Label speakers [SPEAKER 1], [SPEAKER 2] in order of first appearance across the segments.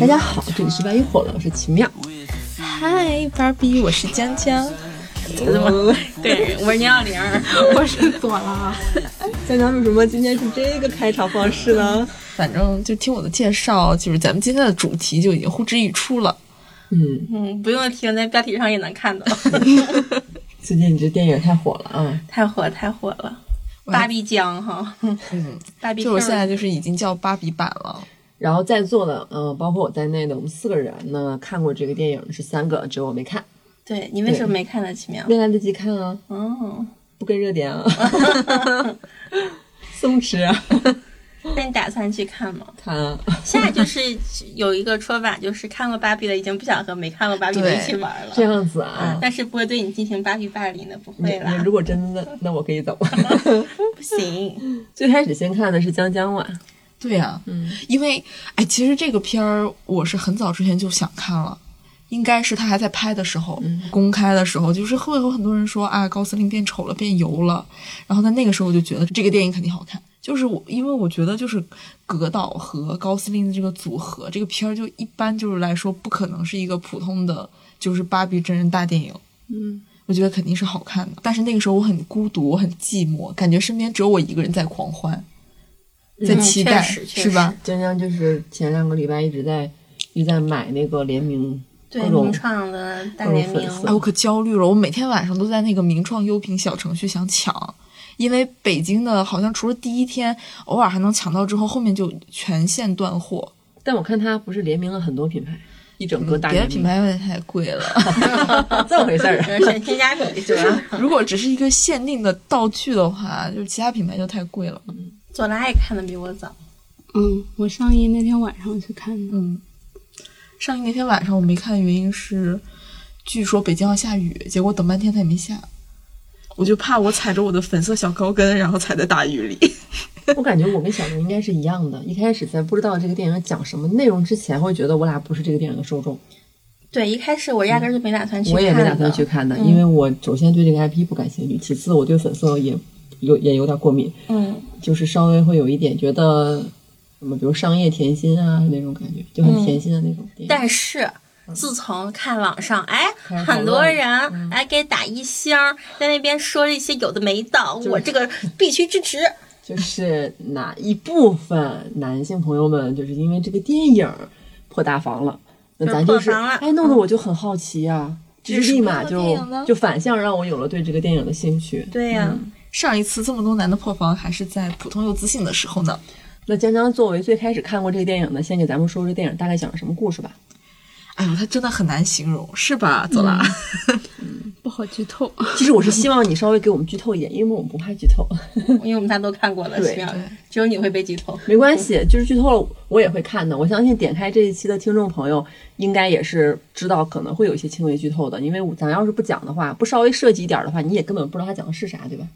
[SPEAKER 1] 大家好，这里是万一火了，我是奇妙。
[SPEAKER 2] 嗨，芭比，我是江江。怎么？对，我是宁小玲，
[SPEAKER 3] 我是朵拉。
[SPEAKER 1] 江江为什么今天是这个开场方式呢？
[SPEAKER 2] 反正就听我的介绍，就是咱们今天的主题就已经呼之欲出了。
[SPEAKER 1] 嗯
[SPEAKER 3] 嗯，不用听，在标题上也能看到。
[SPEAKER 1] 最近你这电影太火了啊！
[SPEAKER 3] 太火太火了，芭比江哈。嗯，芭比。
[SPEAKER 2] 就我现在就是已经叫芭比版了。
[SPEAKER 1] 然后在座的，嗯，包括我在内的，我们四个人呢，看过这个电影是三个，只有我没看。
[SPEAKER 3] 对你为什么没看呢？奇妙，
[SPEAKER 1] 没来得及看啊。
[SPEAKER 3] 哦，
[SPEAKER 1] 不跟热点啊。松弛啊。
[SPEAKER 3] 那你打算去看吗？
[SPEAKER 1] 看啊。
[SPEAKER 3] 现在就是有一个说法，就是看过芭比的已经不想和没看过芭比的一起玩了。
[SPEAKER 1] 这样子啊。
[SPEAKER 3] 但是不会对你进行芭比霸凌的，不会啦。
[SPEAKER 1] 如果真的，那我可以走。
[SPEAKER 3] 不行。
[SPEAKER 1] 最开始先看的是江江嘛。
[SPEAKER 2] 对呀，嗯，因为哎，其实这个片儿我是很早之前就想看了，应该是他还在拍的时候，公开的时候，就是会有很多人说啊，高司令变丑了，变油了，然后在那个时候我就觉得这个电影肯定好看，就是我因为我觉得就是葛导和高司令的这个组合，这个片儿就一般就是来说不可能是一个普通的就是芭比真人大电影，
[SPEAKER 1] 嗯，
[SPEAKER 2] 我觉得肯定是好看的，但是那个时候我很孤独，我很寂寞，感觉身边只有我一个人在狂欢。在期待是吧？
[SPEAKER 1] 江江就是前两个礼拜一直在一直在买那个联名，
[SPEAKER 3] 对名创的大联名，
[SPEAKER 2] 哎，我可焦虑了。我每天晚上都在那个名创优品小程序想抢，因为北京的好像除了第一天偶尔还能抢到，之后后面就全线断货。
[SPEAKER 1] 但我看它不是联名了很多品牌，一整个大
[SPEAKER 2] 别的品牌有点太贵了，
[SPEAKER 1] 这么回事儿？
[SPEAKER 3] 性价比是吧？
[SPEAKER 2] 如果只是一个限定的道具的话，就是其他品牌就太贵了。
[SPEAKER 3] 左拉也看的比我早，
[SPEAKER 4] 嗯，我上映那天晚上去看的，
[SPEAKER 2] 嗯，上映那天晚上我没看的原因是，据说北京要下雨，结果等半天它也没下，我就怕我踩着我的粉色小高跟，然后踩在大雨里。
[SPEAKER 1] 我感觉我跟小刘应该是一样的，一开始在不知道这个电影讲什么内容之前，会觉得我俩不是这个电影的受众。
[SPEAKER 3] 对，一开始我压根就没打算去，
[SPEAKER 1] 我也没打算去看的，因为我首先对这个 IP 不感兴趣，其次我对粉色也。有也有点过敏，
[SPEAKER 3] 嗯，
[SPEAKER 1] 就是稍微会有一点觉得什么，比如商业甜心啊那种感觉，就很甜心的那种。
[SPEAKER 3] 但是自从看网上，哎，很多人哎给打一星，在那边说一些有的没的，我这个必须支持。
[SPEAKER 1] 就是哪一部分男性朋友们就是因为这个电影破大防了，那咱就是哎，弄得我就很好奇呀，就是立马就就反向让我有了对这个电影的兴趣。
[SPEAKER 3] 对呀。
[SPEAKER 2] 上一次这么多男的破防，还是在普通又自信的时候呢。
[SPEAKER 1] 那江江作为最开始看过这个电影的，先给咱们说说这电影大概讲了什么故事吧。
[SPEAKER 2] 哎呦，他真的很难形容，是吧，左拉？
[SPEAKER 4] 嗯，不好剧透。
[SPEAKER 1] 其实我是希望你稍微给我们剧透一点，因为我们不怕剧透，
[SPEAKER 3] 因为我们大家都看过了。
[SPEAKER 1] 对，
[SPEAKER 3] 只有你会被剧透。
[SPEAKER 1] 没关系，就是剧透了我也会看的。我相信点开这一期的听众朋友，应该也是知道可能会有一些轻微剧透的，因为咱要是不讲的话，不稍微涉及一点的话，你也根本不知道他讲的是啥，对吧？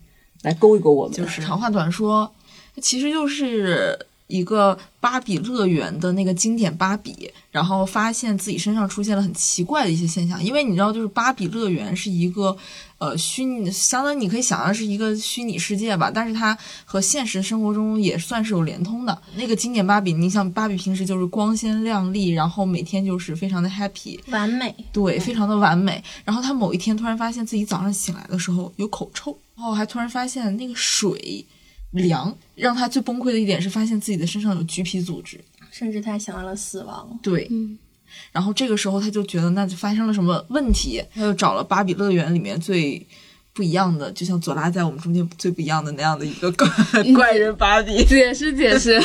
[SPEAKER 1] 来勾一勾我们，
[SPEAKER 2] 就是长话短说，其实就是一个芭比乐园的那个经典芭比，然后发现自己身上出现了很奇怪的一些现象。因为你知道，就是芭比乐园是一个呃虚拟，相当于你可以想象是一个虚拟世界吧，但是它和现实生活中也算是有连通的。那个经典芭比，你像芭比平时就是光鲜亮丽，然后每天就是非常的 happy，
[SPEAKER 3] 完美，
[SPEAKER 2] 对，非常的完美。然后她某一天突然发现自己早上醒来的时候有口臭。然后还突然发现那个水凉，让他最崩溃的一点是发现自己的身上有橘皮组织，
[SPEAKER 3] 甚至他想到了死亡。
[SPEAKER 2] 对，然后这个时候他就觉得那就发生了什么问题，他就找了芭比乐园里面最。不一样的，就像左拉在我们中间最不一样的那样的一个怪 怪人芭比，
[SPEAKER 4] 解释解释，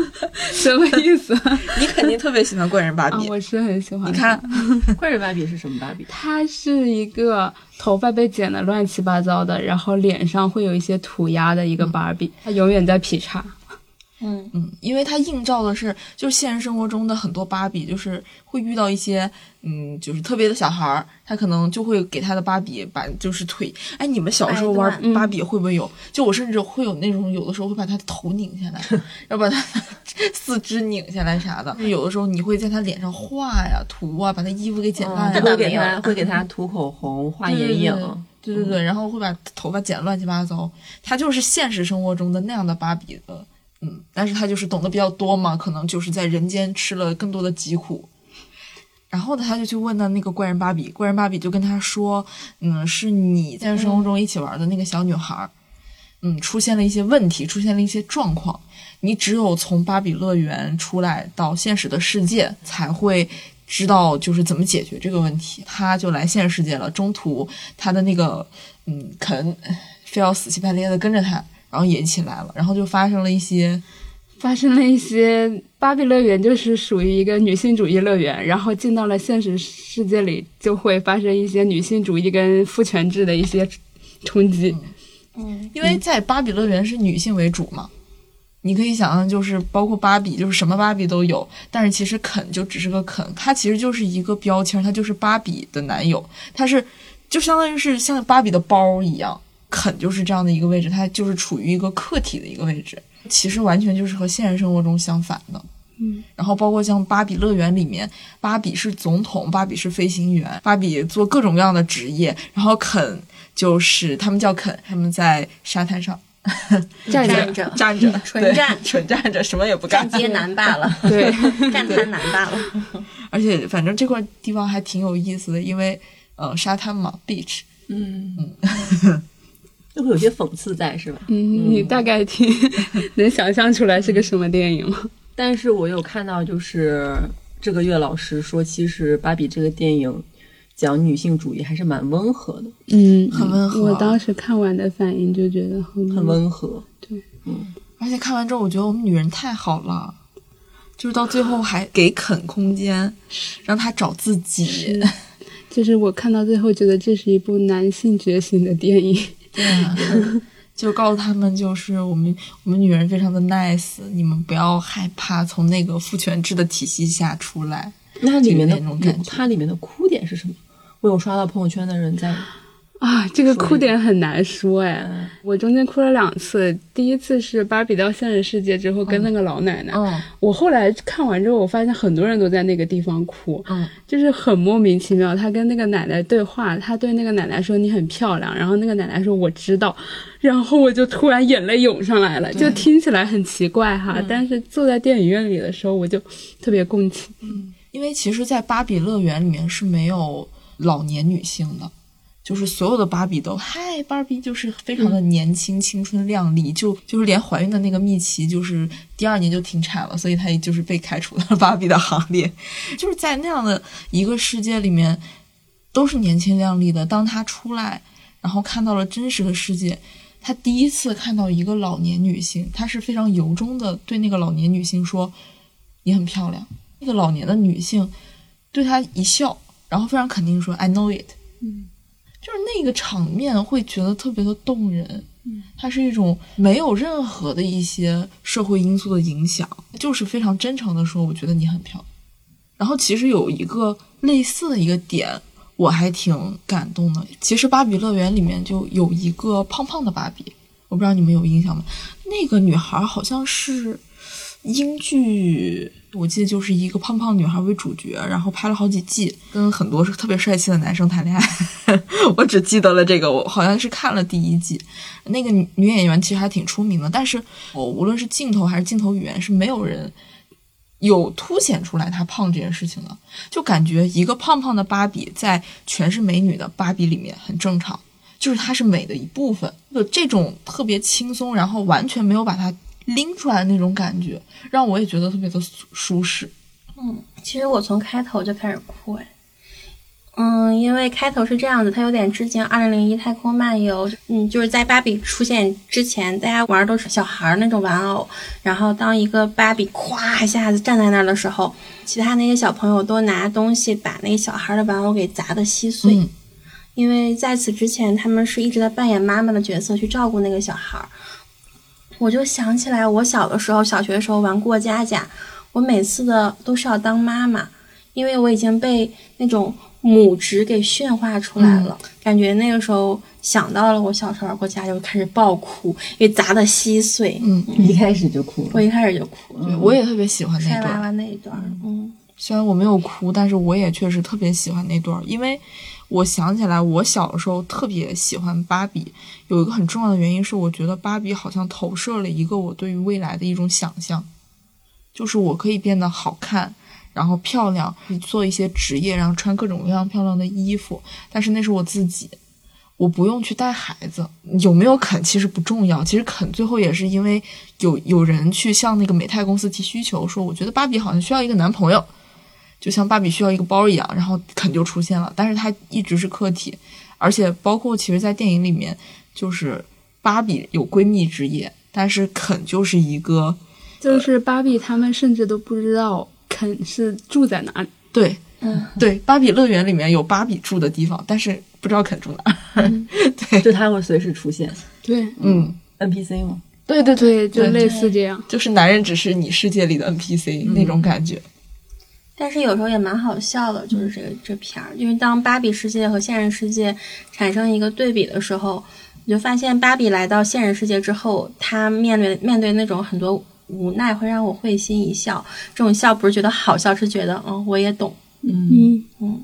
[SPEAKER 4] 什么意思？
[SPEAKER 2] 你肯定特别喜欢怪人芭比，
[SPEAKER 4] 我是很喜欢。
[SPEAKER 2] 你看，
[SPEAKER 1] 怪人芭比是什么芭比？
[SPEAKER 4] 它是一个头发被剪的乱七八糟的，然后脸上会有一些涂鸦的一个芭比，它永远在劈叉。
[SPEAKER 3] 嗯
[SPEAKER 2] 嗯，因为它映照的是，就是现实生活中的很多芭比，就是会遇到一些，嗯，就是特别的小孩儿，他可能就会给他的芭比把就是腿，哎，你们小时候玩芭比会不会有？就我甚至会有那种，有的时候会把他的头拧下来，要把他 四肢拧下来啥的。有的时候你会在他脸上画呀、涂啊，把他衣服给剪烂，
[SPEAKER 1] 会给他会给他涂口红、画眼影，
[SPEAKER 2] 对对对，然后会把头发剪乱七八糟。他就是现实生活中的那样的芭比的。嗯，但是他就是懂得比较多嘛，可能就是在人间吃了更多的疾苦。然后呢，他就去问到那个怪人芭比，怪人芭比就跟他说：“嗯，是你在生活中一起玩的那个小女孩，嗯，出现了一些问题，出现了一些状况。你只有从芭比乐园出来到现实的世界，才会知道就是怎么解决这个问题。”他就来现实世界了，中途他的那个嗯肯非要死乞白赖的跟着他，然后也起来了，然后就发生了一些。
[SPEAKER 4] 发生了一些，芭比乐园就是属于一个女性主义乐园，然后进到了现实世界里，就会发生一些女性主义跟父权制的一些冲击。
[SPEAKER 2] 嗯，因为在芭比乐园是女性为主嘛，你可以想象，就是包括芭比，就是什么芭比都有，但是其实肯就只是个肯，他其实就是一个标签，他就是芭比的男友，他是就相当于是像芭比的包一样，肯就是这样的一个位置，他就是处于一个客体的一个位置。其实完全就是和现实生活中相反的，
[SPEAKER 4] 嗯，
[SPEAKER 2] 然后包括像芭比乐园里面，芭比是总统，芭比是飞行员，芭比做各种各样的职业，然后肯就是他们叫肯，他们在沙滩上
[SPEAKER 3] 站
[SPEAKER 2] 着 站着
[SPEAKER 3] 纯站
[SPEAKER 2] 纯站着，什么也不干，
[SPEAKER 3] 站街男罢了，
[SPEAKER 4] 对，
[SPEAKER 3] 站滩男罢了。
[SPEAKER 2] 而且反正这块地方还挺有意思的，因为呃沙滩嘛，beach，
[SPEAKER 1] 嗯嗯。就会有些讽刺在，是吧？
[SPEAKER 4] 嗯，你大概听 能想象出来是个什么电影吗？
[SPEAKER 1] 但是我有看到，就是这个月老师说，其实《芭比》这个电影讲女性主义还是蛮温和的，
[SPEAKER 4] 嗯，
[SPEAKER 2] 很温和。
[SPEAKER 4] 我当时看完的反应就觉得
[SPEAKER 1] 很很温和，
[SPEAKER 4] 对，
[SPEAKER 1] 嗯。
[SPEAKER 2] 而且看完之后，我觉得我们女人太好了，就是到最后还给肯空间，让他找自己。
[SPEAKER 4] 就是我看到最后，觉得这是一部男性觉醒的电影。
[SPEAKER 2] 对，就告诉他们，就是我们我们女人非常的 nice，你们不要害怕从那个父权制的体系下出来。
[SPEAKER 1] 那里面的
[SPEAKER 2] 那种感觉，
[SPEAKER 1] 它里面的哭点是什么？我有刷到朋友圈的人在。
[SPEAKER 4] 啊，这个哭点很难说哎，我中间哭了两次。第一次是芭比到现实世界之后跟那个老奶奶，嗯我后来看完之后，我发现很多人都在那个地方哭，
[SPEAKER 2] 嗯，
[SPEAKER 4] 就是很莫名其妙。他跟那个奶奶对话，他对那个奶奶说你很漂亮，然后那个奶奶说我知道，然后我就突然眼泪涌上来了，就听起来很奇怪哈，但是坐在电影院里的时候，我就特别共情，
[SPEAKER 2] 嗯，因为其实，在芭比乐园里面是没有老年女性的。就是所有的芭比都嗨，芭比就是非常的年轻、青春靓丽，就就是连怀孕的那个蜜奇，就是第二年就停产了，所以她也就是被开除了芭比的行列。就是在那样的一个世界里面，都是年轻靓丽的。当她出来，然后看到了真实的世界，她第一次看到一个老年女性，她是非常由衷的对那个老年女性说：“你很漂亮。”那个老年的女性对她一笑，然后非常肯定说：“I know it。”
[SPEAKER 4] 嗯。
[SPEAKER 2] 就是那个场面会觉得特别的动人，它是一种没有任何的一些社会因素的影响，就是非常真诚的说，我觉得你很漂亮。然后其实有一个类似的一个点，我还挺感动的。其实芭比乐园里面就有一个胖胖的芭比，我不知道你们有印象吗？那个女孩好像是英剧。我记得就是一个胖胖女孩为主角，然后拍了好几季，跟很多是特别帅气的男生谈恋爱。我只记得了这个，我好像是看了第一季。那个女女演员其实还挺出名的，但是我无论是镜头还是镜头语言，是没有人有凸显出来她胖这件事情的。就感觉一个胖胖的芭比在全是美女的芭比里面很正常，就是她是美的一部分。就这种特别轻松，然后完全没有把她。拎出来那种感觉，让我也觉得特别的舒适。
[SPEAKER 3] 嗯，其实我从开头就开始哭哎。嗯，因为开头是这样子，它有点致敬《二零零一太空漫游》。嗯，就是在芭比出现之前，大家玩都是小孩那种玩偶。然后当一个芭比咵一下子站在那儿的时候，其他那些小朋友都拿东西把那个小孩的玩偶给砸得稀碎。因为在此之前，他们是一直在扮演妈妈的角色去照顾那个小孩。我就想起来，我小的时候，小学的时候玩过家家，我每次的都是要当妈妈，因为我已经被那种母职给驯化出来了。感觉那个时候想到了我小时候玩过家家，就开始爆哭，因为砸的稀碎。
[SPEAKER 1] 嗯，一开始就哭了，
[SPEAKER 3] 我一开始就哭。
[SPEAKER 2] 对，我也特别喜欢那
[SPEAKER 3] 段。娃娃那一段，嗯，
[SPEAKER 2] 虽然我没有哭，但是我也确实特别喜欢那段，因为。我想起来，我小的时候特别喜欢芭比，有一个很重要的原因是，我觉得芭比好像投射了一个我对于未来的一种想象，就是我可以变得好看，然后漂亮，做一些职业，然后穿各种各样漂亮的衣服，但是那是我自己。我不用去带孩子，有没有肯其实不重要。其实肯最后也是因为有有人去向那个美泰公司提需求，说我觉得芭比好像需要一个男朋友，就像芭比需要一个包一样，然后肯就出现了。但是它一直是客体，而且包括其实，在电影里面，就是芭比有闺蜜之夜，但是肯就是一个，
[SPEAKER 4] 就是芭比他们甚至都不知道肯是住在哪里。
[SPEAKER 2] 对，嗯，对，芭比乐园里面有芭比住的地方，但是。不知道肯住哪，对，
[SPEAKER 1] 就他会随时出现，
[SPEAKER 4] 对，
[SPEAKER 2] 嗯
[SPEAKER 1] ，NPC 吗？
[SPEAKER 2] 对对对，
[SPEAKER 4] 就类似这样，
[SPEAKER 2] 就是男人只是你世界里的 NPC 那种感觉。
[SPEAKER 3] 但是有时候也蛮好笑的，就是这个这片儿，因为当芭比世界和现实世界产生一个对比的时候，你就发现芭比来到现实世界之后，她面对面对那种很多无奈，会让我会心一笑。这种笑不是觉得好笑，是觉得嗯，我也懂。
[SPEAKER 4] 嗯
[SPEAKER 3] 嗯，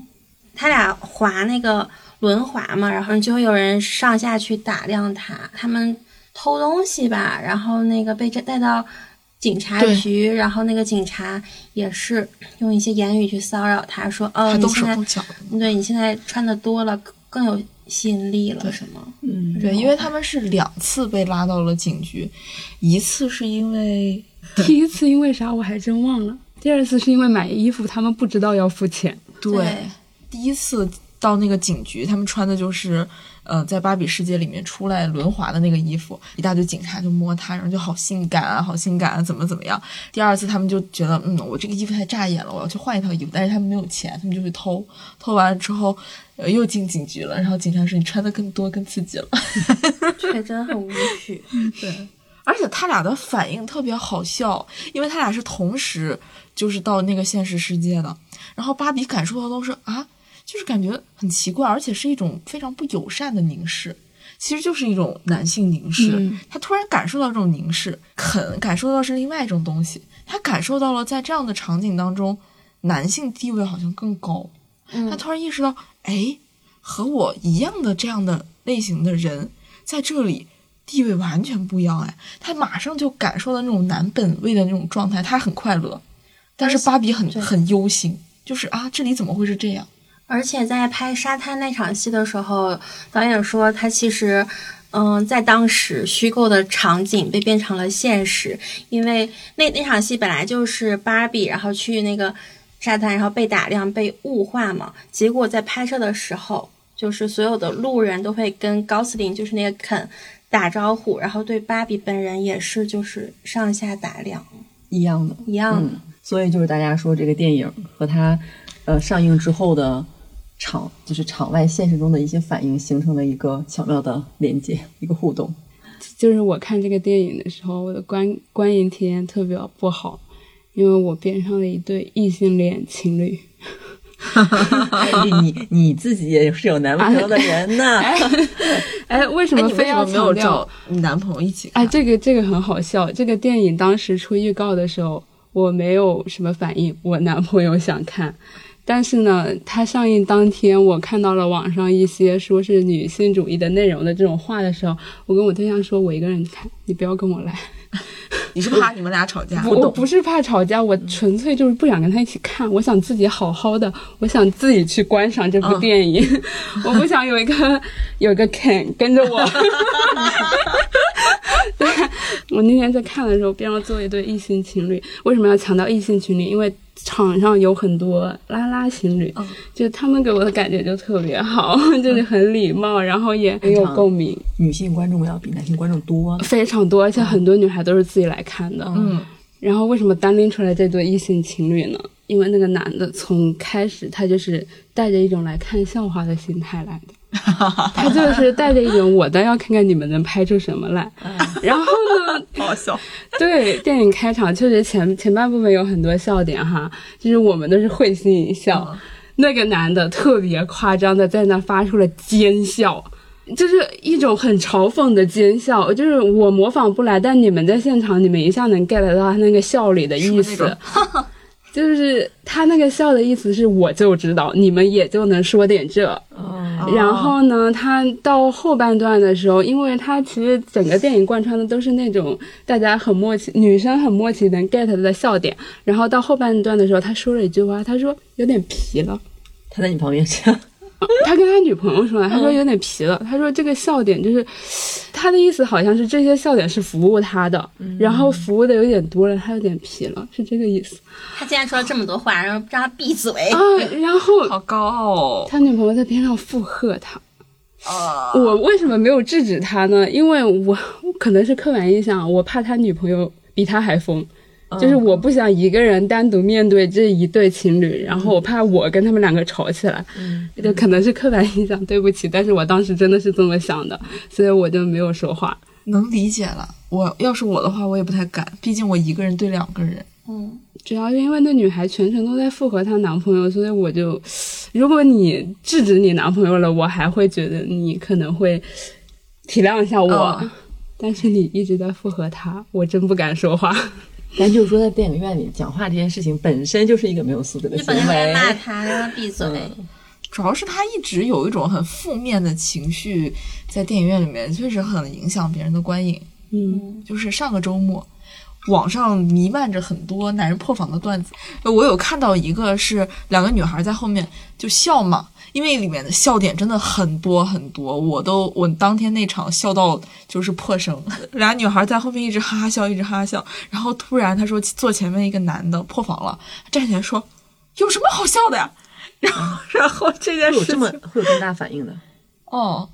[SPEAKER 3] 他俩滑那个。轮滑嘛，然后就会有人上下去打量他，他们偷东西吧，然后那个被带带到警察局，然后那个警察也是用一些言语去骚扰他，说：“哦，你现在对你现在穿的多了，更有吸引力了，什么？”
[SPEAKER 2] 嗯，对，因为他们是两次被拉到了警局，一次是因为
[SPEAKER 4] 第一次因为啥我还真忘了，第二次是因为买衣服，他们不知道要付钱。
[SPEAKER 2] 对，第一次。到那个警局，他们穿的就是，呃，在芭比世界里面出来轮滑的那个衣服，一大堆警察就摸他，然后就好性感啊，好性感啊，怎么怎么样？第二次他们就觉得，嗯，我这个衣服太扎眼了，我要去换一套衣服，但是他们没有钱，他们就去偷，偷完了之后，呃，又进警局了，然后警察说你穿的更多更刺激了，
[SPEAKER 3] 这真的很无趣。
[SPEAKER 2] 对，而且他俩的反应特别好笑，因为他俩是同时就是到那个现实世界的，然后芭比感受到都是啊。就是感觉很奇怪，而且是一种非常不友善的凝视，其实就是一种男性凝视。他突然感受到这种凝视，肯感受到是另外一种东西。他感受到了在这样的场景当中，男性地位好像更高。他突然意识到，哎，和我一样的这样的类型的人在这里地位完全不一样。哎，他马上就感受到那种男本位的那种状态，他很快乐。但是芭比很很忧心，就是啊，这里怎么会是这样？
[SPEAKER 3] 而且在拍沙滩那场戏的时候，导演说他其实，嗯，在当时虚构的场景被变成了现实，因为那那场戏本来就是芭比，然后去那个沙滩，然后被打量、被物化嘛。结果在拍摄的时候，就是所有的路人都会跟高斯林，就是那个肯打招呼，然后对芭比本人也是就是上下打量，
[SPEAKER 1] 一样的，
[SPEAKER 3] 一样的。
[SPEAKER 1] 所以就是大家说这个电影和它，呃，上映之后的。场就是场外现实中的一些反应，形成了一个巧妙的连接，一个互动。
[SPEAKER 4] 就是我看这个电影的时候，我的观观影体验特别不好，因为我边上的一对异性恋情侣。
[SPEAKER 1] 你你自己也是有男朋友的人呢？
[SPEAKER 4] 哎，为什么非要
[SPEAKER 2] 没有找你男朋友一起？
[SPEAKER 4] 哎，这个这个很好笑。这个电影当时出预告的时候，我没有什么反应，我男朋友想看。但是呢，它上映当天，我看到了网上一些说是女性主义的内容的这种话的时候，我跟我对象说：“我一个人看，你不要跟我来。”
[SPEAKER 2] 你是怕你们俩吵架？
[SPEAKER 4] 我不是怕吵架，我纯粹就是不想跟他一起看，我想自己好好的，我想自己去观赏这部电影，我不想有一个 有一个 Ken 跟着我。对，我那天在看的时候，边上坐一对异性情侣。为什么要强调异性情侣？因为场上有很多拉拉情侣，就他们给我的感觉就特别好，就是很礼貌，然后也很有共鸣。
[SPEAKER 1] 女性观众要比男性观众多，
[SPEAKER 4] 非常多，而且很多女孩都是自己来看的。
[SPEAKER 2] 嗯，
[SPEAKER 4] 然后为什么单拎出来这对异性情侣呢？因为那个男的从开始他就是带着一种来看笑话的心态来的。他就是带着一种我倒要看看你们能拍出什么来，然后呢，
[SPEAKER 2] 好笑。
[SPEAKER 4] 对，电影开场确实前前半部分有很多笑点哈，就是我们都是会心一笑。那个男的特别夸张的在那发出了奸笑，就是一种很嘲讽的奸笑，就是我模仿不来，但你们在现场你们一下能 get 到他那个笑里的意思。就是他那个笑的意思是，我就知道你们也就能说点这，然后呢，他到后半段的时候，因为他其实整个电影贯穿的都是那种大家很默契，女生很默契能 get 的笑点。然后到后半段的时候，他说了一句话，他说有点皮了。
[SPEAKER 1] 他在你旁边这样。
[SPEAKER 4] 他跟他女朋友说，他说有点皮了。他说这个笑点就是，他的意思好像是这些笑点是服务他的，然后服务的有点多了，他有点皮了，是这个意思。
[SPEAKER 3] 他竟然说了这么多话，然后让他闭嘴
[SPEAKER 4] 啊！然后
[SPEAKER 2] 好高傲哦。
[SPEAKER 4] 他女朋友在边上附和他。啊！我为什么没有制止他呢？因为我可能是刻板印象，我怕他女朋友比他还疯。就是我不想一个人单独面对这一对情侣，然后我怕我跟他们两个吵起来，嗯，就可能是刻板印象，对不起。但是我当时真的是这么想的，所以我就没有说话。
[SPEAKER 2] 能理解了，我要是我的话，我也不太敢，毕竟我一个人对两个人。
[SPEAKER 3] 嗯，
[SPEAKER 4] 主要是因为那女孩全程都在附和她男朋友，所以我就，如果你制止你男朋友了，我还会觉得你可能会体谅一下我，但是你一直在附和他，我真不敢说话。
[SPEAKER 1] 咱就是说，在电影院里讲话这件事情本身就是一个没有素质的行为。
[SPEAKER 3] 骂他，让他闭嘴。
[SPEAKER 2] 主要是他一直有一种很负面的情绪，在电影院里面确实很影响别人的观影。
[SPEAKER 4] 嗯，
[SPEAKER 2] 就是上个周末，网上弥漫着很多男人破防的段子。我有看到一个是两个女孩在后面就笑嘛。因为里面的笑点真的很多很多，我都我当天那场笑到就是破声，俩女孩在后面一直哈哈笑，一直哈哈笑，然后突然他说坐前面一个男的破防了，站起来说有什么好笑的呀？然后然后这件事
[SPEAKER 1] 有这么会有这么大反应的
[SPEAKER 2] 哦，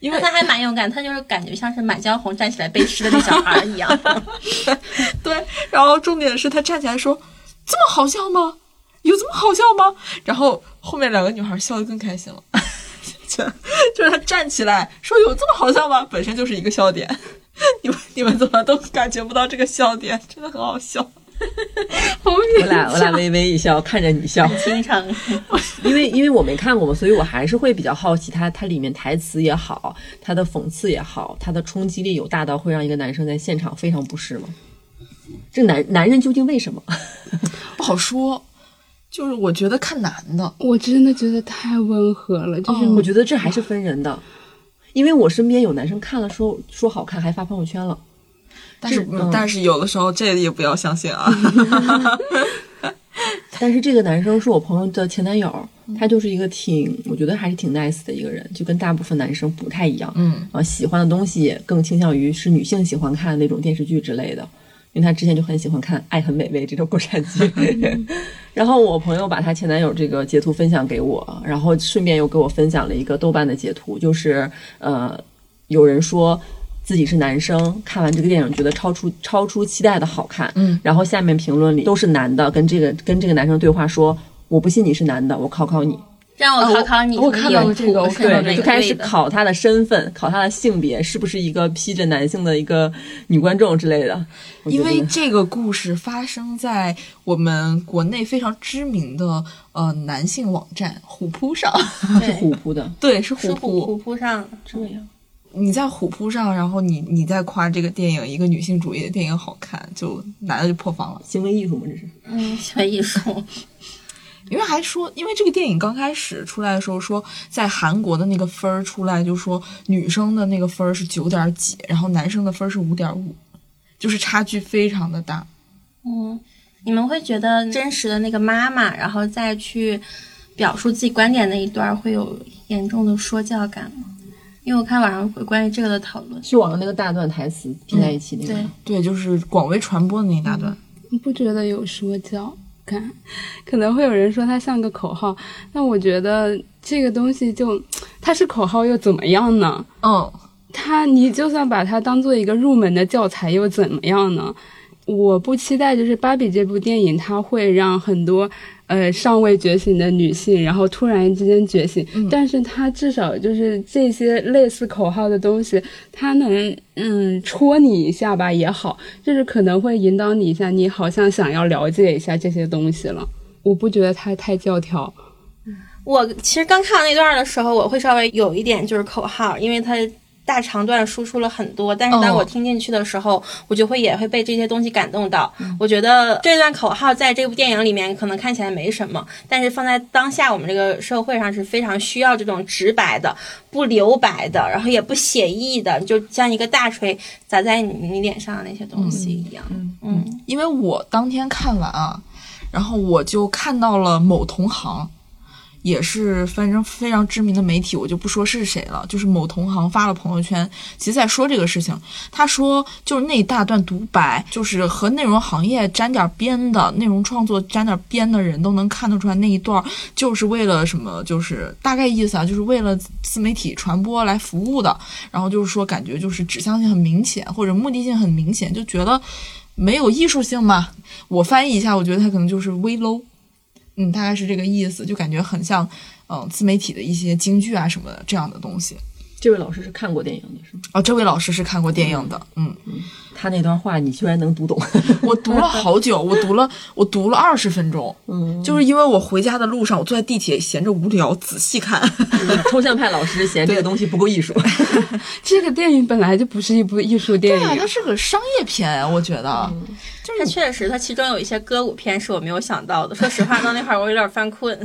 [SPEAKER 2] 因为
[SPEAKER 3] 他还蛮勇敢，他就是感觉像是《满江红》站起来背诗的那小孩一样。
[SPEAKER 2] 对，然后重点是他站起来说这么好笑吗？有这么好笑吗？然后后面两个女孩笑得更开心了，就就是她站起来说有这么好笑吗？本身就是一个笑点，你们你们怎么都感觉不到这个笑点？真的很好笑，
[SPEAKER 1] 我俩我俩微微一笑，看着你笑，
[SPEAKER 3] 经常，
[SPEAKER 1] 因为因为我没看过嘛，所以我还是会比较好奇，他他里面台词也好，他的讽刺也好，他的冲击力有大到会让一个男生在现场非常不适吗？这男男人究竟为什么
[SPEAKER 2] 不好说？就是我觉得看男的，
[SPEAKER 4] 我真的觉得太温和了。就是
[SPEAKER 1] 我觉得这还是分人的，因为我身边有男生看了说说好看，还发朋友圈了。
[SPEAKER 2] 但是但是有的时候这也不要相信啊。
[SPEAKER 1] 但是这个男生是我朋友的前男友，他就是一个挺我觉得还是挺 nice 的一个人，就跟大部分男生不太一样。
[SPEAKER 2] 嗯
[SPEAKER 1] 啊，喜欢的东西更倾向于是女性喜欢看那种电视剧之类的。因为他之前就很喜欢看《爱很美味》这种国产剧，然后我朋友把她前男友这个截图分享给我，然后顺便又给我分享了一个豆瓣的截图，就是呃，有人说自己是男生，看完这个电影觉得超出超出期待的好看，
[SPEAKER 2] 嗯，
[SPEAKER 1] 然后下面评论里都是男的跟这个跟这个男生对话说，我不信你是男的，我考考你。
[SPEAKER 3] 让我考考你，
[SPEAKER 2] 我看到这个，我看到
[SPEAKER 1] 就开始考他的身份，考他的性别，是不是一个披着男性的一个女观众之类的。
[SPEAKER 2] 因为这个故事发生在我们国内非常知名的呃男性网站虎扑上，
[SPEAKER 1] 是虎扑的，
[SPEAKER 2] 对，是
[SPEAKER 3] 虎
[SPEAKER 2] 扑。
[SPEAKER 3] 虎扑上这样，
[SPEAKER 2] 你在虎扑上，然后你你在夸这个电影一个女性主义的电影好看，就男的就破防了，
[SPEAKER 1] 行为艺术吗？这是，
[SPEAKER 3] 嗯，行为艺术。
[SPEAKER 2] 因为还说，因为这个电影刚开始出来的时候，说在韩国的那个分儿出来，就说女生的那个分儿是九点几，然后男生的分儿是五点五，就是差距非常的大。
[SPEAKER 3] 嗯，你们会觉得真实的那个妈妈，然后再去表述自己观点那一段，会有严重的说教感吗？因为我看网上关于这个的讨论，
[SPEAKER 1] 是网上那个大段台词拼在一起那个，
[SPEAKER 3] 对
[SPEAKER 2] 对，就是广为传播的那一大段。
[SPEAKER 4] 你不觉得有说教？看，可能会有人说它像个口号，但我觉得这个东西就它是口号又怎么样呢？
[SPEAKER 2] 嗯，
[SPEAKER 4] 它你就算把它当做一个入门的教材又怎么样呢？我不期待就是芭比这部电影，它会让很多。呃，尚未觉醒的女性，然后突然之间觉醒，但是她至少就是这些类似口号的东西，她能嗯戳你一下吧也好，就是可能会引导你一下，你好像想要了解一下这些东西了。我不觉得它太教条。
[SPEAKER 3] 我其实刚看到那段的时候，我会稍微有一点就是口号，因为它大长段输出了很多，但是当我听进去的时候，我就会也会被这些东西感动到。我觉得这段口号在这部电影里面可能看起来没什么，但是放在当下我们这个社会上是非常需要这种直白的、不留白的，然后也不写意的，就像一个大锤砸在你你脸上的那些东西一样。
[SPEAKER 2] 嗯，因为我当天看完啊，然后我就看到了某同行。也是反正非常知名的媒体，我就不说是谁了。就是某同行发了朋友圈，其实在说这个事情。他说，就是那一大段独白，就是和内容行业沾点边的内容创作沾点边的人都能看得出来，那一段就是为了什么？就是大概意思啊，就是为了自媒体传播来服务的。然后就是说，感觉就是指向性很明显，或者目的性很明显，就觉得没有艺术性嘛。我翻译一下，我觉得他可能就是微 low。嗯，大概是这个意思，就感觉很像，嗯，自媒体的一些京剧啊什么的这样的东西。
[SPEAKER 1] 这位老师是看过电影的，是吗？
[SPEAKER 2] 哦，这位老师是看过电影的，嗯。
[SPEAKER 1] 他那段话你居然能读懂？
[SPEAKER 2] 我读了好久，我读了我读了二十分钟，嗯，就是因为我回家的路上，我坐在地铁闲着无聊，仔细看。
[SPEAKER 1] 抽象派老师嫌这个东西不够艺术。
[SPEAKER 4] 这个电影本来就不是一部艺术电影，
[SPEAKER 2] 它是个商业片，我觉得。
[SPEAKER 3] 就是它确实，它其中有一些歌舞片是我没有想到的。说实话，到那块儿我有点犯困。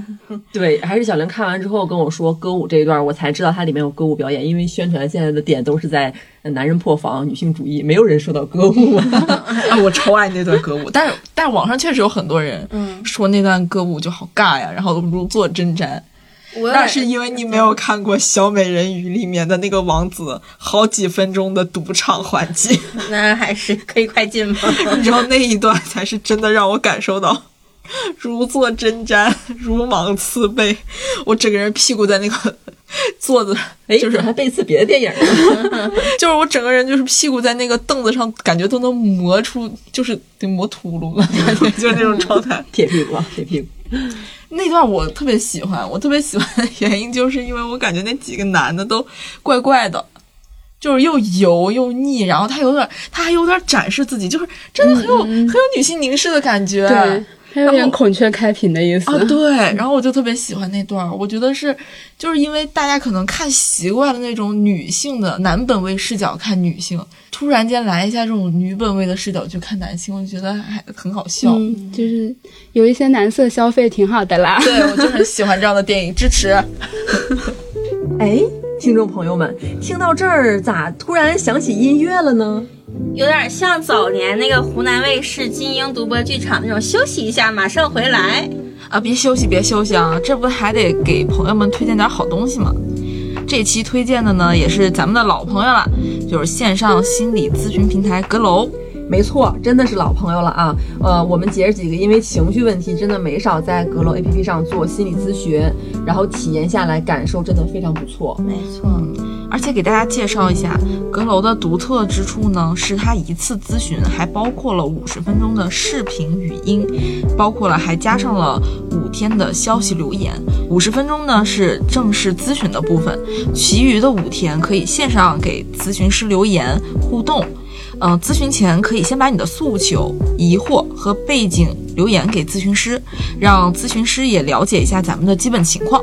[SPEAKER 1] 对，还是小林看完之后跟我说歌舞这一段，我才知道它里面有歌舞表演，因为宣传现在的点都是在。男人破防，女性主义，没有人说到歌舞
[SPEAKER 2] 啊！我超爱那段歌舞，但是但是网上确实有很多人说那段歌舞就好尬呀，然后如坐针毡。那是因为你没有看过《小美人鱼》里面的那个王子好几分钟的独唱环节，
[SPEAKER 3] 那还是可以快进吗？
[SPEAKER 2] 你知道那一段才是真的让我感受到 如坐针毡、如芒刺背，我整个人屁股在那个。坐子，
[SPEAKER 1] 哎，
[SPEAKER 2] 就是
[SPEAKER 1] 还背刺别的电影，
[SPEAKER 2] 就是我整个人就是屁股在那个凳子上，感觉都能磨出，就是得磨秃噜了，就是那种状态，
[SPEAKER 1] 铁屁股，铁屁股。
[SPEAKER 2] 那段我特别喜欢，我特别喜欢的原因就是因为我感觉那几个男的都怪怪的，就是又油又腻，然后他有点，他还有点展示自己，就是真的很有很有女性凝视的感觉。
[SPEAKER 4] 有点孔雀开屏的意思
[SPEAKER 2] 啊，对，然后我就特别喜欢那段我觉得是，就是因为大家可能看习惯了那种女性的男本位视角看女性，突然间来一下这种女本位的视角去看男性，我觉得还很好笑，
[SPEAKER 4] 就是有一些男色消费挺好的啦。
[SPEAKER 2] 对，我就很喜欢这样的电影，支持。
[SPEAKER 1] 哎，听众朋友们，听到这儿咋突然想起音乐了呢？
[SPEAKER 3] 有点像早年那个湖南卫视金鹰独播剧场那种，休息一下，马上回来
[SPEAKER 2] 啊！别休息，别休息啊！这不还得给朋友们推荐点好东西吗？这期推荐的呢，也是咱们的老朋友了，就是线上心理咨询平台阁楼。
[SPEAKER 1] 没错，真的是老朋友了啊！呃，我们姐儿几个因为情绪问题，真的没少在阁楼 APP 上做心理咨询，然后体验下来，感受真的非常不错。
[SPEAKER 3] 没错，
[SPEAKER 2] 而且给大家介绍一下，阁楼的独特之处呢，是它一次咨询还包括了五十分钟的视频语音，包括了还加上了五天的消息留言。五十分钟呢是正式咨询的部分，其余的五天可以线上给咨询师留言互动。嗯，咨询前可以先把你的诉求、疑惑和背景留言给咨询师，让咨询师也了解一下咱们的基本情况。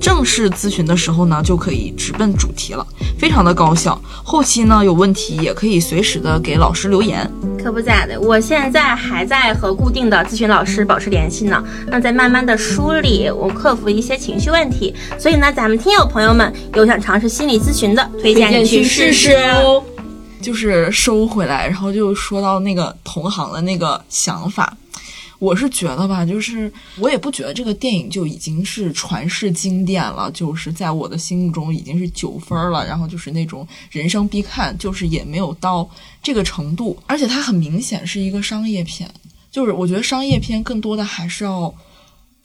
[SPEAKER 2] 正式咨询的时候呢，就可以直奔主题了，非常的高效。后期呢有问题也可以随时的给老师留言。
[SPEAKER 3] 可不咋的，我现在还在和固定的咨询老师保持联系呢，那在慢慢的梳理我克服一些情绪问题。所以呢，咱们听友朋友们有想尝试心理咨询的，推荐你去试试哦。
[SPEAKER 2] 就是收回来，然后就说到那个同行的那个想法，我是觉得吧，就是我也不觉得这个电影就已经是传世经典了，就是在我的心目中已经是九分了，然后就是那种人生必看，就是也没有到这个程度，而且它很明显是一个商业片，就是我觉得商业片更多的还是要。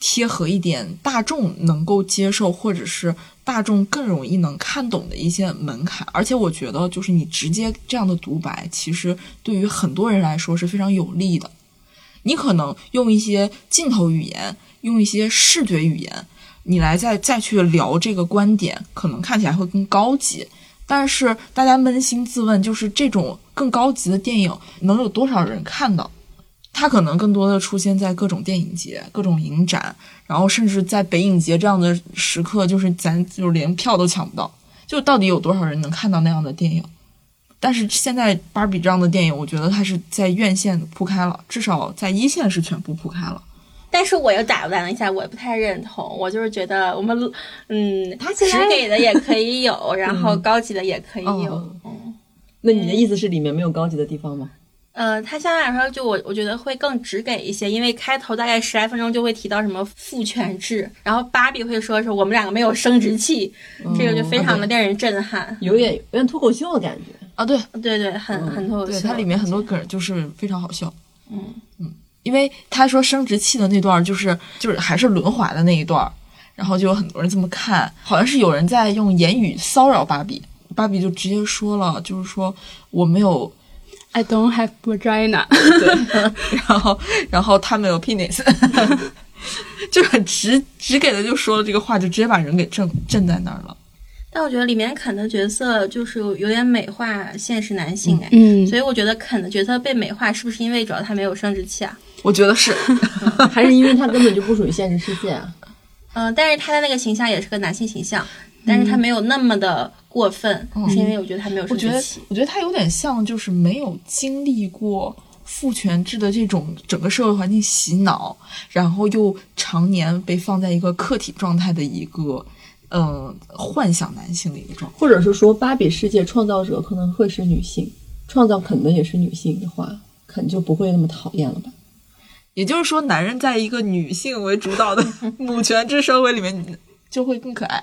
[SPEAKER 2] 贴合一点大众能够接受，或者是大众更容易能看懂的一些门槛，而且我觉得就是你直接这样的独白，其实对于很多人来说是非常有利的。你可能用一些镜头语言，用一些视觉语言，你来再再去聊这个观点，可能看起来会更高级。但是大家扪心自问，就是这种更高级的电影，能有多少人看到？它可能更多的出现在各种电影节、各种影展，然后甚至在北影节这样的时刻，就是咱就是连票都抢不到。就到底有多少人能看到那样的电影？但是现在芭比这样的电影，我觉得它是在院线铺开了，至少在一线是全部铺开了。
[SPEAKER 3] 但是我又打断了一下，我不太认同。我就是觉得我们，嗯，他只给的也可以有，然后高级的也可以有。嗯，
[SPEAKER 1] 那你的意思是里面没有高级的地方吗？
[SPEAKER 3] 呃，他相对来说，就我我觉得会更直给一些，因为开头大概十来分钟就会提到什么父权制，然后芭比会说是我们两个没有生殖器，这个就非常的令人震撼，
[SPEAKER 1] 有点有点脱口秀的感觉
[SPEAKER 2] 啊！对
[SPEAKER 3] 对对，很很脱口秀，
[SPEAKER 2] 它里面很多梗就是非常好笑。嗯嗯。因为他说生殖器的那段就是就是还是轮滑的那一段，然后就有很多人这么看，好像是有人在用言语骚扰芭比，芭比就直接说了，就是说我没有
[SPEAKER 4] ，I don't have vagina，
[SPEAKER 2] 然后然后他没有 penis，就很直直给的就说了这个话，就直接把人给震震在那儿了。
[SPEAKER 3] 但我觉得里面肯的角色就是有点美化现实男性哎，嗯，所以我觉得肯的角色被美化是不是因为主要他没有生殖器啊？
[SPEAKER 2] 我觉得是，
[SPEAKER 1] 还是因为他根本就不属于现实世界啊？
[SPEAKER 3] 嗯，但是他的那个形象也是个男性形象，但是他没有那么的过分，是因为我觉得他没有生殖器。
[SPEAKER 2] 我觉得他有点像就是没有经历过父权制的这种整个社会环境洗脑，然后又常年被放在一个客体状态的一个。嗯，幻想男性的一个状态，
[SPEAKER 1] 或者是说，芭比世界创造者可能会是女性，创造肯的也是女性的话，肯就不会那么讨厌了吧？
[SPEAKER 2] 也就是说，男人在一个女性为主导的 母权制社会里面，就会更可爱。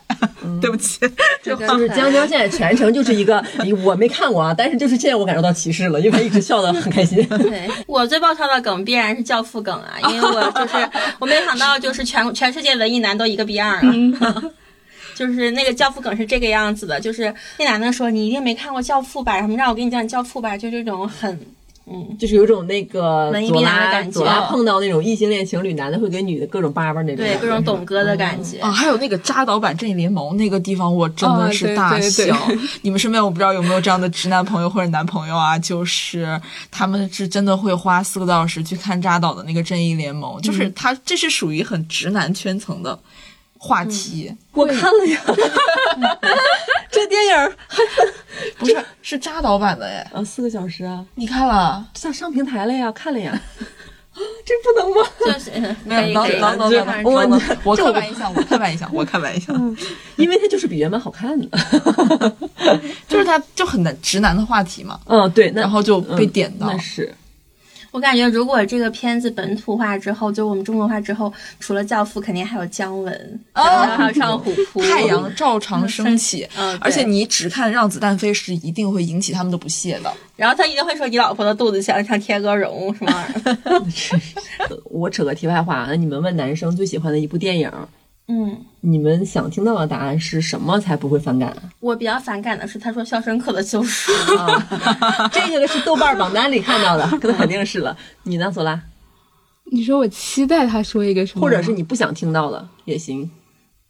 [SPEAKER 2] 对不起，
[SPEAKER 1] 就是江江现在全程就是一个，我没看过啊，但是就是现在我感受到歧视了，因为他一直笑得很开心。
[SPEAKER 3] 对我最爆笑的梗必然是教父梗啊，因为我就是我没想到，就是全全世界文艺男都一个逼样啊。就是那个教父梗是这个样子的，就是那男的说你一定没看过教父吧？什么让我给你讲教父吧？就这种很，嗯，
[SPEAKER 1] 就是有种那个
[SPEAKER 3] 文艺逼男的感觉。
[SPEAKER 1] 左拉碰到那种异性恋情侣，男的会给女的各种叭叭那种。
[SPEAKER 3] 对，各种懂哥的感觉。
[SPEAKER 2] 啊，还有那个扎导版正义联盟那个地方，我真的是大笑。你们身边我不知道有没有这样的直男朋友或者男朋友啊？就是他们是真的会花四个多小时去看扎导的那个正义联盟，就是他这是属于很直男圈层的。话题
[SPEAKER 1] 我看了呀，这电影
[SPEAKER 2] 不是是扎导版的哎，
[SPEAKER 1] 啊四个小时啊，
[SPEAKER 2] 你看了？
[SPEAKER 1] 上上平台了呀，看了呀，这不能吗？
[SPEAKER 3] 就是没有能能
[SPEAKER 2] 能能，我我刻板印象，我刻板印象，我刻板印象，
[SPEAKER 1] 因为它就是比原版好看的，
[SPEAKER 2] 就是它就很难直男的话题嘛，
[SPEAKER 1] 嗯对，
[SPEAKER 2] 然后就被点到，
[SPEAKER 1] 那是。
[SPEAKER 3] 我感觉，如果这个片子本土化之后，就我们中国化之后，除了教父，肯定还有姜文，然后还有唱虎 扑，
[SPEAKER 2] 太阳照常升起。嗯，而且你只看《让子弹飞》是一定会引起他们的不屑的。
[SPEAKER 3] 然后他一定会说：“你老婆的肚子像像天鹅绒什么玩意儿？”
[SPEAKER 1] 我扯个题外话，那你们问男生最喜欢的一部电影？
[SPEAKER 3] 嗯，
[SPEAKER 1] 你们想听到的答案是什么才不会反感？
[SPEAKER 3] 我比较反感的是他说《肖申克的救赎》，
[SPEAKER 1] 这个是豆瓣榜单里看到的，那肯定是了。你呢，索拉？
[SPEAKER 4] 你说我期待他说一个什么？
[SPEAKER 1] 或者是你不想听到的也行。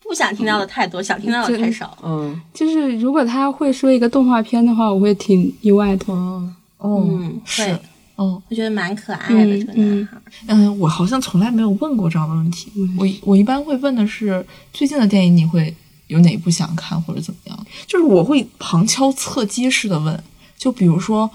[SPEAKER 3] 不想听到的太多，想听到的太少。
[SPEAKER 1] 嗯，
[SPEAKER 4] 就是如果他会说一个动画片的话，我会挺意外的。
[SPEAKER 3] 嗯，
[SPEAKER 2] 是。
[SPEAKER 3] 哦，我觉得蛮可爱的这个男孩。
[SPEAKER 2] 嗯，我好像从来没有问过这样的问题。我我一般会问的是最近的电影你会有哪一部想看或者怎么样？就是我会旁敲侧击式的问，就比如说，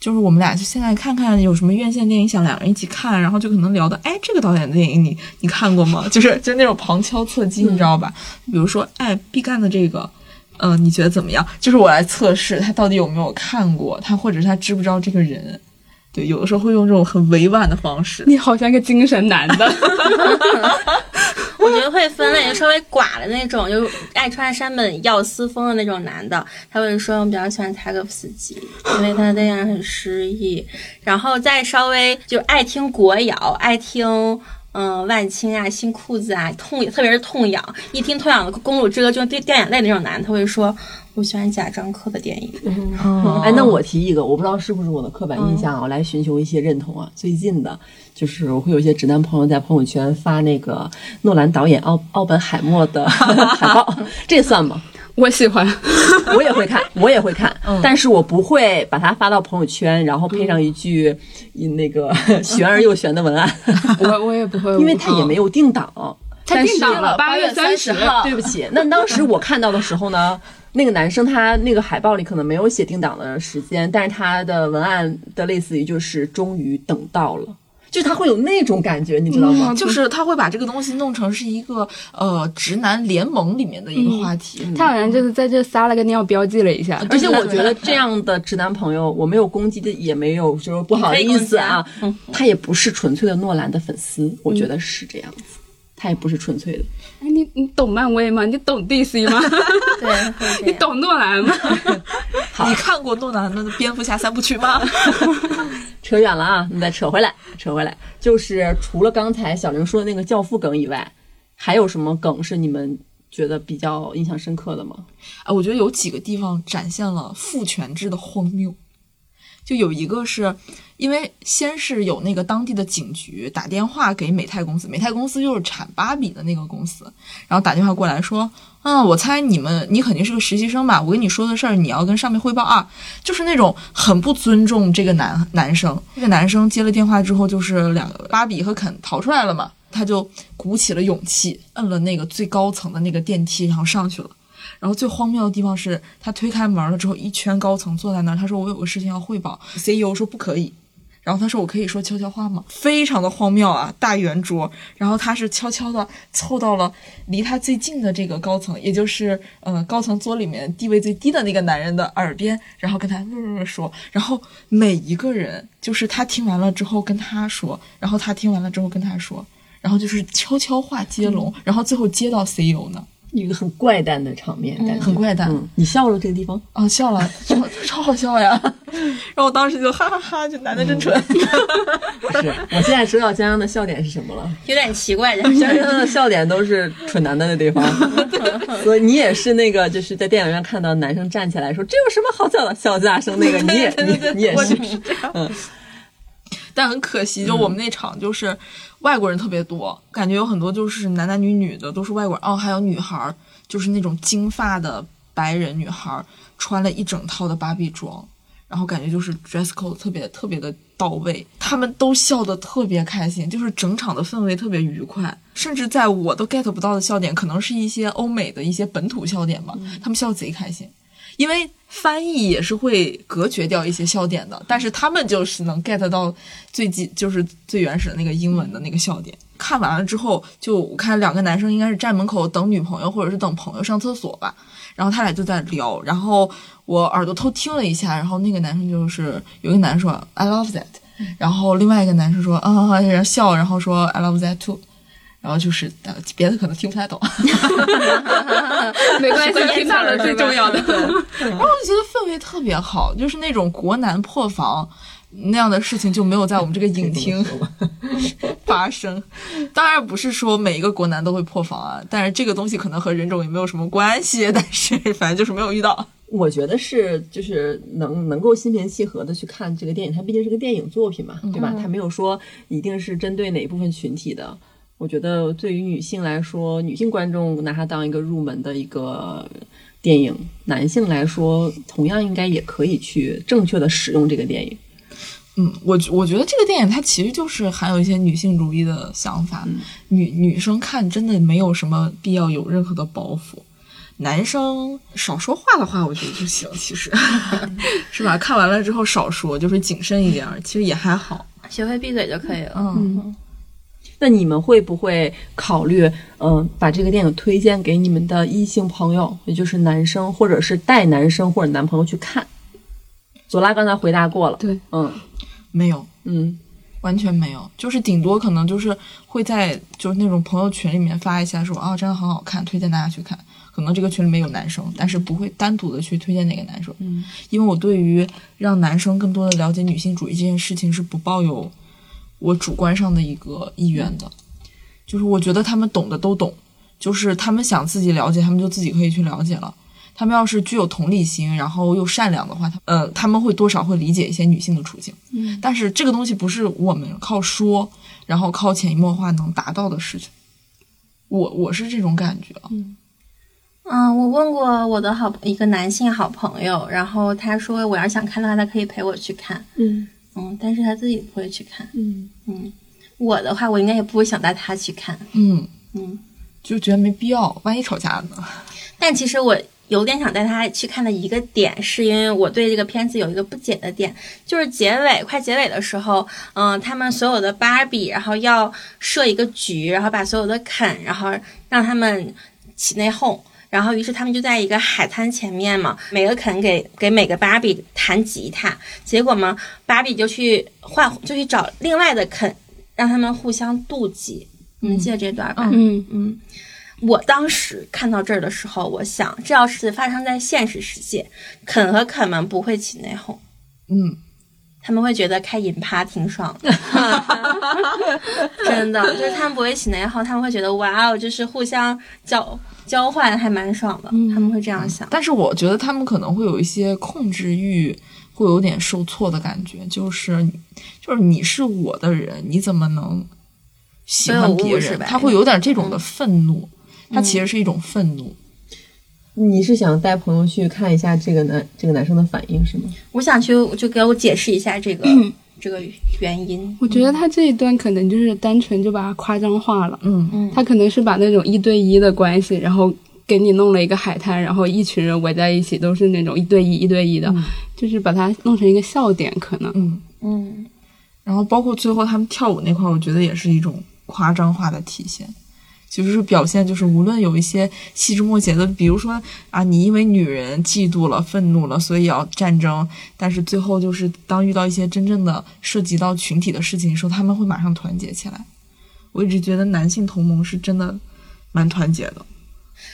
[SPEAKER 2] 就是我们俩就现在看看有什么院线电影想两个人一起看，然后就可能聊的，哎，这个导演的电影你你看过吗？就是就那种旁敲侧击，你知道吧？比如说，哎，毕赣的这个，嗯，你觉得怎么样？就是我来测试他到底有没有看过，他或者是他知不知道这个人。对，有的时候会用这种很委婉的方式。
[SPEAKER 4] 你好像个精神男的。
[SPEAKER 3] 我觉得会分类，稍微寡的那种，就爱穿山本耀司风的那种男的，他会说我比较喜欢柴可夫斯基，因为他那样很诗意。然后再稍微就爱听国谣，爱听嗯万青啊、新裤子啊，痛特别是痛痒，一听痛痒的公主之歌就掉掉眼泪那种男，他会说。我喜欢贾樟柯的电影。
[SPEAKER 1] 哎，那我提一个，我不知道是不是我的刻板印象啊，来寻求一些认同啊。最近的，就是我会有一些直男朋友在朋友圈发那个诺兰导演奥奥本海默的海报，这算吗？
[SPEAKER 4] 我喜欢，
[SPEAKER 1] 我也会看，我也会看，但是我不会把它发到朋友圈，然后配上一句那个 玄而又玄的文案。
[SPEAKER 4] 我我也不会，
[SPEAKER 1] 因为它也没有定档，
[SPEAKER 4] 它定档了
[SPEAKER 1] 八月三十号。对不起，那当时我看到的时候呢？那个男生他那个海报里可能没有写定档的时间，但是他的文案的类似于就是终于等到了。就是他会有那种感觉，你知道吗？
[SPEAKER 2] 就是他会把这个东西弄成是一个呃直男联盟里面的一个话题。
[SPEAKER 4] 他好像就是在这撒了个尿，标记了一下。
[SPEAKER 1] 而且我觉得这样的直男朋友，我没有攻击的，也没有就是不好意思啊。他也不是纯粹的诺兰的粉丝，我觉得是这样子。他也不是纯粹的。
[SPEAKER 4] 哎，你你懂漫威吗？你懂 DC 吗？
[SPEAKER 3] 对，
[SPEAKER 4] 你懂诺兰吗？
[SPEAKER 2] 你看过诺兰的《蝙蝠侠》三部曲吗？
[SPEAKER 1] 扯远了啊！你再扯回来，扯回来，就是除了刚才小玲说的那个教父梗以外，还有什么梗是你们觉得比较印象深刻的吗？
[SPEAKER 2] 啊，我觉得有几个地方展现了父权制的荒谬。就有一个是，因为先是有那个当地的警局打电话给美泰公司，美泰公司就是产芭比的那个公司，然后打电话过来说，嗯，我猜你们你肯定是个实习生吧？我跟你说的事儿，你要跟上面汇报啊，就是那种很不尊重这个男男生。这个男生接了电话之后，就是两个芭比和肯逃出来了嘛，他就鼓起了勇气，摁了那个最高层的那个电梯，然后上去了。然后最荒谬的地方是他推开门了之后，一圈高层坐在那儿。他说：“我有个事情要汇报。”CEO 说：“不可以。”然后他说：“我可以说悄悄话吗？”非常的荒谬啊！大圆桌，然后他是悄悄的凑到了离他最近的这个高层，也就是呃高层桌里面地位最低的那个男人的耳边，然后跟他说。然后每一个人就是他听完了之后跟他说，然后他听完了之后跟他说，然后就是悄悄话接龙，然后最后接到 CEO 呢。
[SPEAKER 1] 一个很怪诞的场面，
[SPEAKER 2] 很怪诞。
[SPEAKER 1] 你笑了这个地方
[SPEAKER 2] 啊，笑了，超超好笑呀！然后我当时就哈哈哈，这男的真蠢。
[SPEAKER 1] 不 是，我现在知道江江的笑点是什么了，
[SPEAKER 3] 有点奇怪。
[SPEAKER 1] 江江的笑点都是蠢男的那地方，所以你也是那个，就是在电影院看到男生站起来说这有什么好笑的，笑大声那个，你也你你也是，嗯。
[SPEAKER 2] 但很可惜，就我们那场就是外国人特别多，感觉有很多就是男男女女的都是外国人哦，还有女孩，就是那种金发的白人女孩，穿了一整套的芭比装，然后感觉就是 dress code 特别特别的到位，他们都笑得特别开心，就是整场的氛围特别愉快，甚至在我都 get 不到的笑点，可能是一些欧美的一些本土笑点吧，他们笑贼开心。因为翻译也是会隔绝掉一些笑点的，但是他们就是能 get 到最基就是最原始的那个英文的那个笑点。看完了之后，就我看两个男生应该是站门口等女朋友或者是等朋友上厕所吧，然后他俩就在聊，然后我耳朵偷听了一下，然后那个男生就是有一个男生说 I love that，然后另外一个男生说啊，然后笑，然后说 I love that too。然后就是呃，别的可能听不太懂，
[SPEAKER 4] 没关系，听到了最重要的。
[SPEAKER 2] 然后我就觉得氛围特别好，就是那种国男破防那样的事情就没有在我们这个影厅 发生。当然不是说每一个国男都会破防啊，但是这个东西可能和人种也没有什么关系。但是反正就是没有遇到。
[SPEAKER 1] 我觉得是就是能能够心平气和的去看这个电影，它毕竟是个电影作品嘛，对吧？它没有说一定是针对哪一部分群体的。我觉得对于女性来说，女性观众拿它当一个入门的一个电影；男性来说，同样应该也可以去正确的使用这个电影。
[SPEAKER 2] 嗯，我我觉得这个电影它其实就是含有一些女性主义的想法。女女生看真的没有什么必要有任何的包袱，男生少说话的话，我觉得就行。其实 是吧？看完了之后少说，就是谨慎一点，其实也还好，
[SPEAKER 3] 学会闭嘴就可以了。
[SPEAKER 2] 嗯。
[SPEAKER 1] 那你们会不会考虑，嗯，把这个电影推荐给你们的异性朋友，也就是男生，或者是带男生或者男朋友去看？左拉刚才回答过了，
[SPEAKER 4] 对，
[SPEAKER 1] 嗯，
[SPEAKER 2] 没有，
[SPEAKER 1] 嗯，
[SPEAKER 2] 完全没有，就是顶多可能就是会在就是那种朋友群里面发一下，说啊，真的很好看，推荐大家去看。可能这个群里面有男生，但是不会单独的去推荐哪个男生，
[SPEAKER 1] 嗯，
[SPEAKER 2] 因为我对于让男生更多的了解女性主义这件事情是不抱有。我主观上的一个意愿的，就是我觉得他们懂的都懂，就是他们想自己了解，他们就自己可以去了解了。他们要是具有同理心，然后又善良的话，他呃他们会多少会理解一些女性的处境。
[SPEAKER 1] 嗯，
[SPEAKER 2] 但是这个东西不是我们靠说，然后靠潜移默化能达到的事情。我我是这种感觉。
[SPEAKER 3] 嗯嗯，我问过我的好一个男性好朋友，然后他说我要想看的话，他可以陪我去看。
[SPEAKER 1] 嗯。
[SPEAKER 3] 嗯，但是他自己不会去看。
[SPEAKER 1] 嗯
[SPEAKER 3] 嗯，我的话，我应该也不会想带他去看。
[SPEAKER 2] 嗯
[SPEAKER 3] 嗯，
[SPEAKER 2] 就觉得没必要，万一吵架呢？
[SPEAKER 3] 但其实我有点想带他去看的一个点，是因为我对这个片子有一个不解的点，就是结尾快结尾的时候，嗯，他们所有的芭比，然后要设一个局，然后把所有的肯，然后让他们起内讧，然后于是他们就在一个海滩前面嘛，每个肯给给每个芭比弹吉他，结果嘛，芭比就去换，就去找另外的肯，让他们互相妒忌。你们记得这段吧？
[SPEAKER 4] 嗯
[SPEAKER 3] 嗯。我当时看到这儿的时候，我想，这要是发生在现实世界，肯和肯们不会起内讧，
[SPEAKER 2] 嗯，
[SPEAKER 3] 他们会觉得开银趴挺爽的，真的，就是他们不会起内讧，他们会觉得哇哦，就是互相交交换还蛮爽的，他们会这样想。
[SPEAKER 2] 但是我觉得他们可能会有一些控制欲，会有点受挫的感觉，就是就是你是我的人，你怎么能喜欢别人？他会有点这种的愤怒。他其实是一种愤怒。
[SPEAKER 1] 你是想带朋友去看一下这个男这个男生的反应是吗？
[SPEAKER 3] 我想去，就给我解释一下这个 这个原因。
[SPEAKER 4] 我觉得他这一段可能就是单纯就把它夸张化了。
[SPEAKER 2] 嗯
[SPEAKER 3] 嗯，
[SPEAKER 4] 他可能是把那种一对一的关系，然后给你弄了一个海滩，然后一群人围在一起，都是那种一对一一对一的，就是把它弄成一个笑点，可能。
[SPEAKER 2] 嗯
[SPEAKER 3] 嗯。
[SPEAKER 2] 然后包括最后他们跳舞那块，我觉得也是一种夸张化的体现。就是表现，就是无论有一些细枝末节的，比如说啊，你因为女人嫉妒了、愤怒了，所以要战争，但是最后就是当遇到一些真正的涉及到群体的事情的时候，他们会马上团结起来。我一直觉得男性同盟是真的蛮团结的。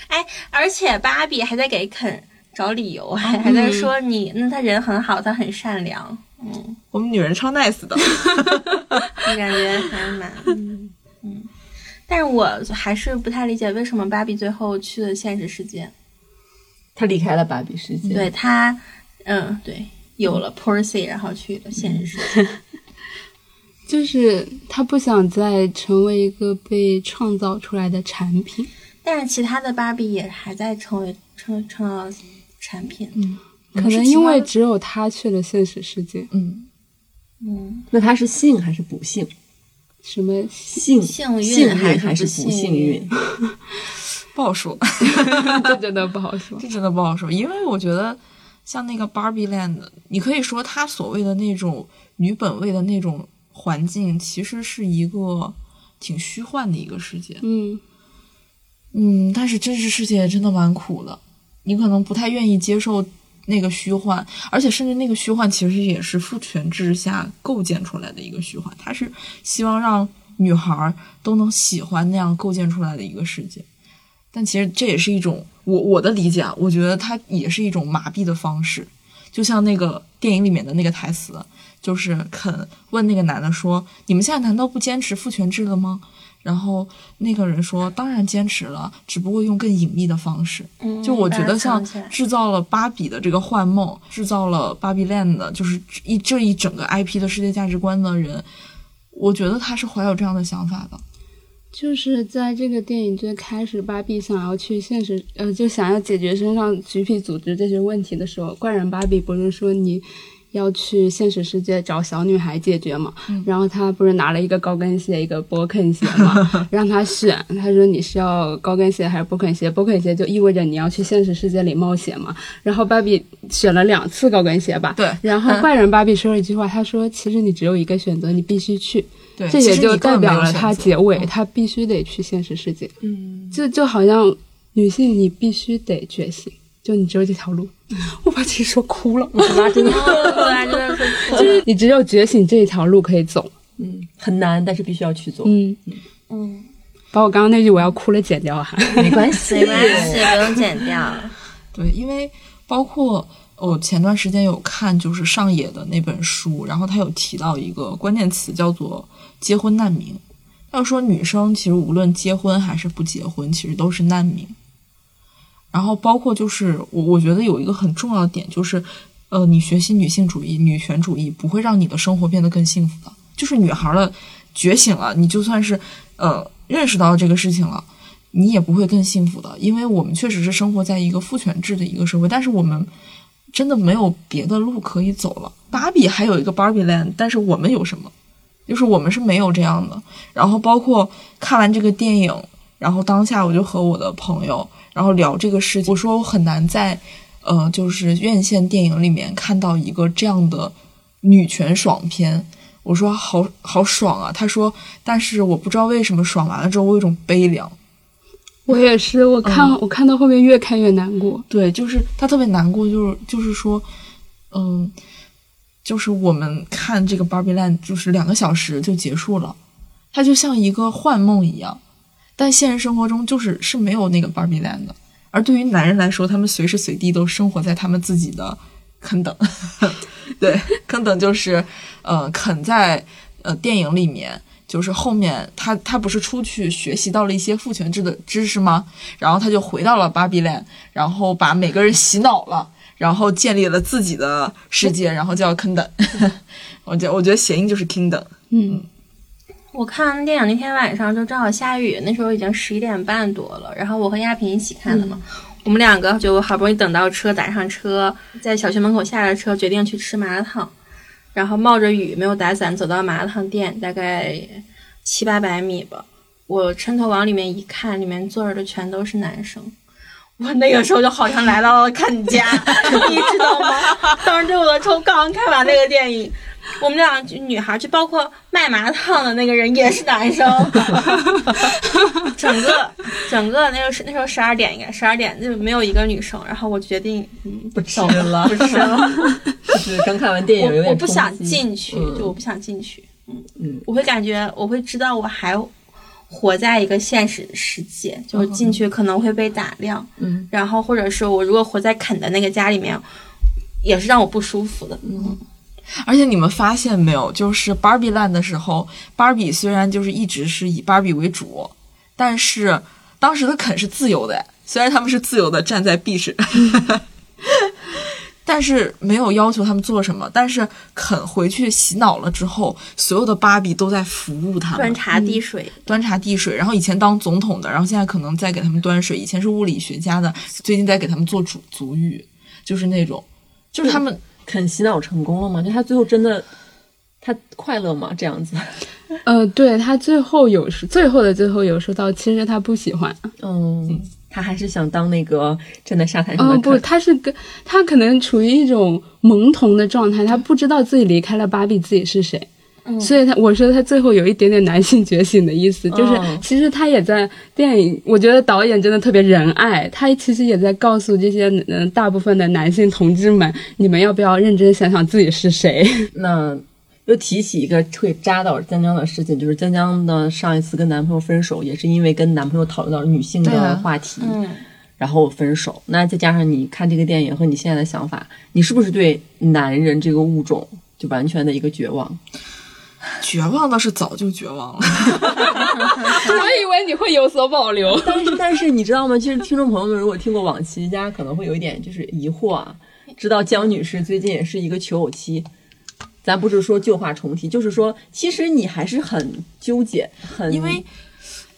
[SPEAKER 3] 哎，而且芭比还在给肯找理由，还还在说你，那他人很好，他很善良。嗯，
[SPEAKER 2] 我们女人超 nice 的，
[SPEAKER 3] 我感觉还蛮嗯。但是我还是不太理解为什么芭比最后去了现实世界。
[SPEAKER 1] 他离开了芭比世界。
[SPEAKER 3] 对他，嗯，对，有了 Percy，然后去了现实世界。
[SPEAKER 4] 就是他不想再成为一个被创造出来的产品。
[SPEAKER 3] 但是其他的芭比也还在成为创创造产品。
[SPEAKER 4] 嗯，可能因为只有他去了现实世界。
[SPEAKER 2] 嗯
[SPEAKER 3] 嗯，
[SPEAKER 1] 那他是幸还是不幸？
[SPEAKER 4] 什么
[SPEAKER 1] 幸
[SPEAKER 3] 幸
[SPEAKER 1] 运
[SPEAKER 3] 还
[SPEAKER 1] 是不幸运？
[SPEAKER 2] 不好说，
[SPEAKER 4] 这真的不好说，
[SPEAKER 2] 这真的不好说。因为我觉得，像那个 Barbie Land，你可以说它所谓的那种女本位的那种环境，其实是一个挺虚幻的一个世界。
[SPEAKER 4] 嗯
[SPEAKER 2] 嗯，但是真实世界真的蛮苦的，你可能不太愿意接受那个虚幻，而且甚至那个虚幻其实也是父权制下构建出来的一个虚幻，它是希望让女孩都能喜欢那样构建出来的一个世界。但其实这也是一种我我的理解啊，我觉得它也是一种麻痹的方式，就像那个电影里面的那个台词，就是肯问那个男的说：“你们现在难道不坚持父权制了吗？”然后那个人说：“当然坚持了，只不过用更隐秘的方式。”嗯就我觉得像制造了芭比的这个幻梦，制造了芭比 land 的，就是一这一整个 IP 的世界价值观的人，我觉得他是怀有这样的想法的。
[SPEAKER 4] 就是在这个电影最开始，芭比想要去现实，呃，就想要解决身上橘皮组织这些问题的时候，怪人芭比不是说你。要去现实世界找小女孩解决嘛？然后他不是拿了一个高跟鞋，一个波肯鞋嘛，让他选。他说你是要高跟鞋还是波肯鞋？波肯鞋就意味着你要去现实世界里冒险嘛。然后芭比选了两次高跟鞋吧。
[SPEAKER 2] 对。
[SPEAKER 4] 然后坏人芭比说了一句话，他说：“其实你只有一个选择，你必须去。”
[SPEAKER 2] 对。
[SPEAKER 4] 这也就代表了他结尾，他必须得去现实世界。
[SPEAKER 2] 嗯。
[SPEAKER 4] 就就好像女性，你必须得觉醒。就你只有这条路，我把自己说哭了，
[SPEAKER 3] 我真的，真的是，
[SPEAKER 4] 就是你只有觉醒这一条路可以走，
[SPEAKER 1] 嗯，很难，但是必须要去做，
[SPEAKER 4] 嗯
[SPEAKER 3] 嗯，
[SPEAKER 4] 把我刚刚那句我要哭了剪掉哈，
[SPEAKER 1] 没关系，
[SPEAKER 3] 没关系，不用剪掉。
[SPEAKER 2] 对，因为包括我前段时间有看就是上野的那本书，然后他有提到一个关键词叫做“结婚难民”，要说女生其实无论结婚还是不结婚，其实都是难民。然后包括就是我，我觉得有一个很重要的点就是，呃，你学习女性主义、女权主义不会让你的生活变得更幸福的。就是女孩的觉醒了，你就算是呃认识到这个事情了，你也不会更幸福的。因为我们确实是生活在一个父权制的一个社会，但是我们真的没有别的路可以走了。芭比还有一个 Barbie Land，但是我们有什么？就是我们是没有这样的。然后包括看完这个电影。然后当下我就和我的朋友，然后聊这个事情。我说我很难在，呃，就是院线电影里面看到一个这样的女权爽片。我说好好爽啊！他说，但是我不知道为什么爽完了之后我有种悲凉。
[SPEAKER 4] 我也是，我看我看到后面越看越难过。
[SPEAKER 2] 对，就是他特别难过，就是就是说，嗯，就是我们看这个 Barbie Land，就是两个小时就结束了，它就像一个幻梦一样。但现实生活中就是是没有那个 Barbie Land 的，而对于男人来说，他们随时随地都生活在他们自己的坑等。对，坑等就是呃，肯在呃电影里面，就是后面他他不是出去学习到了一些父权制的知识吗？然后他就回到了 Barbie Land，然后把每个人洗脑了，然后建立了自己的世界，然后叫坑等。我觉我觉得谐音就是 Kingdom。
[SPEAKER 4] 嗯。
[SPEAKER 3] 我看电影那天晚上就正好下雨，那时候已经十一点半多了。然后我和亚萍一起看的嘛，我们两个就好不容易等到车，打上车，在小区门口下了车，决定去吃麻辣烫。然后冒着雨，没有打伞，走到麻辣烫店，大概七八百米吧。我伸头往里面一看，里面坐着的全都是男生。我那个时候就好像来到了看家，你知道吗？当时我的抽刚看完那个电影。我们俩女孩，就包括卖麻辣烫的那个人也是男生，整个整个那个是那时候十二点应该十二点就没有一个女生，然后我决定嗯
[SPEAKER 1] 不吃了，
[SPEAKER 3] 不吃了，
[SPEAKER 1] 就是刚看完电影有点
[SPEAKER 3] 我不想进去，就我不想进去，嗯嗯，我会感觉我会知道我还活在一个现实世界，就是进去可能会被打量，
[SPEAKER 1] 嗯，
[SPEAKER 3] 然后或者是我如果活在肯的那个家里面，也是让我不舒服的，嗯。
[SPEAKER 2] 而且你们发现没有，就是 Barbie Land 的时候，Barbie 虽然就是一直是以 Barbie 为主，但是当时的肯是自由的，虽然他们是自由的站在 B 市，但是没有要求他们做什么。但是肯回去洗脑了之后，所有的芭比都在服务他们，
[SPEAKER 3] 端茶递水，
[SPEAKER 2] 端茶递水。然后以前当总统的，然后现在可能在给他们端水；以前是物理学家的，最近在给他们做主足浴，就是那种，就是他们。
[SPEAKER 1] 肯洗脑成功了吗？就他最后真的，他快乐吗？这样子？
[SPEAKER 4] 呃，对他最后有时，最后的最后有说到，其实他不喜欢。
[SPEAKER 1] 嗯，他还是想当那个站在沙滩上。
[SPEAKER 4] 哦，不，他是跟他可能处于一种懵懂的状态，他不知道自己离开了芭比，自己是谁。所以，他我说他最后有一点点男性觉醒的意思，就是其实他也在电影。我觉得导演真的特别仁爱，他其实也在告诉这些嗯大部分的男性同志们，你们要不要认真想想自己是谁？
[SPEAKER 1] 那又提起一个会扎到江江的事情，就是江江的上一次跟男朋友分手，也是因为跟男朋友讨论到女性的话题，然后分手。那再加上你看这个电影和你现在的想法，你是不是对男人这个物种就完全的一个绝望？
[SPEAKER 2] 绝望倒是早就绝望了，
[SPEAKER 4] 我以为你会有所保留。
[SPEAKER 1] 但是，但是你知道吗？其实听众朋友们如果听过往期，大家可能会有一点就是疑惑啊。知道江女士最近也是一个求偶期，咱不是说旧话重提，就是说，其实你还是很纠结，很
[SPEAKER 2] 因为。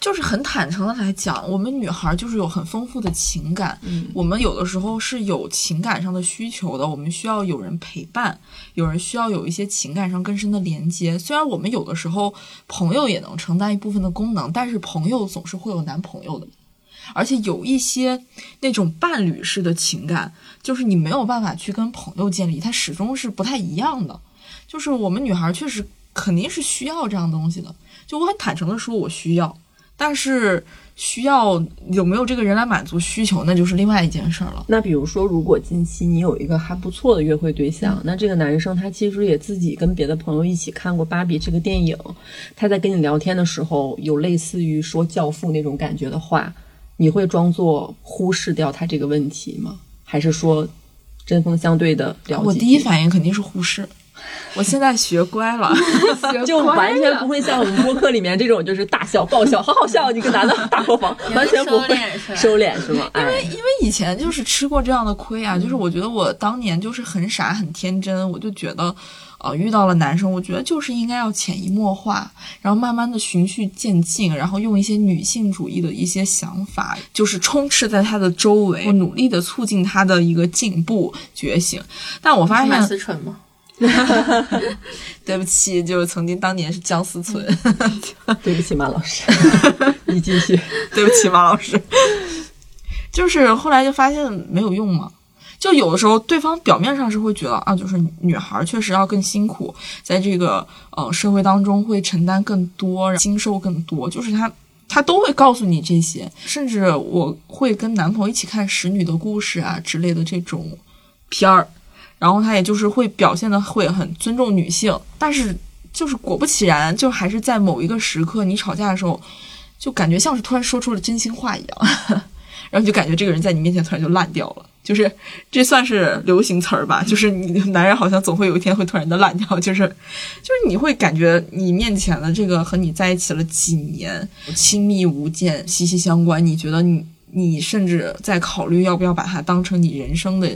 [SPEAKER 2] 就是很坦诚的来讲，我们女孩就是有很丰富的情感，
[SPEAKER 1] 嗯，
[SPEAKER 2] 我们有的时候是有情感上的需求的，我们需要有人陪伴，有人需要有一些情感上更深的连接。虽然我们有的时候朋友也能承担一部分的功能，但是朋友总是会有男朋友的，而且有一些那种伴侣式的情感，就是你没有办法去跟朋友建立，它始终是不太一样的。就是我们女孩确实肯定是需要这样东西的，就我很坦诚的说，我需要。但是需要有没有这个人来满足需求，那就是另外一件事了。
[SPEAKER 1] 那比如说，如果近期你有一个还不错的约会对象，那这个男生他其实也自己跟别的朋友一起看过《芭比》这个电影，他在跟你聊天的时候有类似于说教父那种感觉的话，你会装作忽视掉他这个问题吗？还是说针锋相对的了解？
[SPEAKER 2] 我第一反应肯定是忽视。我现在学乖了，
[SPEAKER 1] 就完全不会像我们播客里面这种，就是大笑爆笑，好好笑，你个男的大破防，完全不会收敛是吗？
[SPEAKER 2] 因为因为以前就是吃过这样的亏啊，就是我觉得我当年就是很傻很天真，我就觉得，呃，遇到了男生，我觉得就是应该要潜移默化，然后慢慢的循序渐进，然后用一些女性主义的一些想法，就是充斥在他的周围，努力的促进他的一个进步觉醒。但我发现，
[SPEAKER 3] 思纯吗？
[SPEAKER 2] 对不起，就是曾经当年是姜思存。
[SPEAKER 1] 对不起，马老师，你继续。
[SPEAKER 2] 对不起，马老师。就是后来就发现没有用嘛。就有的时候，对方表面上是会觉得啊，就是女孩确实要更辛苦，在这个呃社会当中会承担更多，经受更多，就是他他都会告诉你这些。甚至我会跟男朋友一起看《使女的故事》啊之类的这种片儿，然后他也就是会表现的会很尊重女性，但是就是果不其然，就还是在某一个时刻，你吵架的时候，就感觉像是突然说出了真心话一样，然后就感觉这个人在你面前突然就烂掉了。就是这算是流行词儿吧？就是你男人好像总会有一天会突然的烂掉，就是 就是你会感觉你面前的这个和你在一起了几年，亲密无间，息息相关。你觉得你你甚至在考虑要不要把他当成你人生的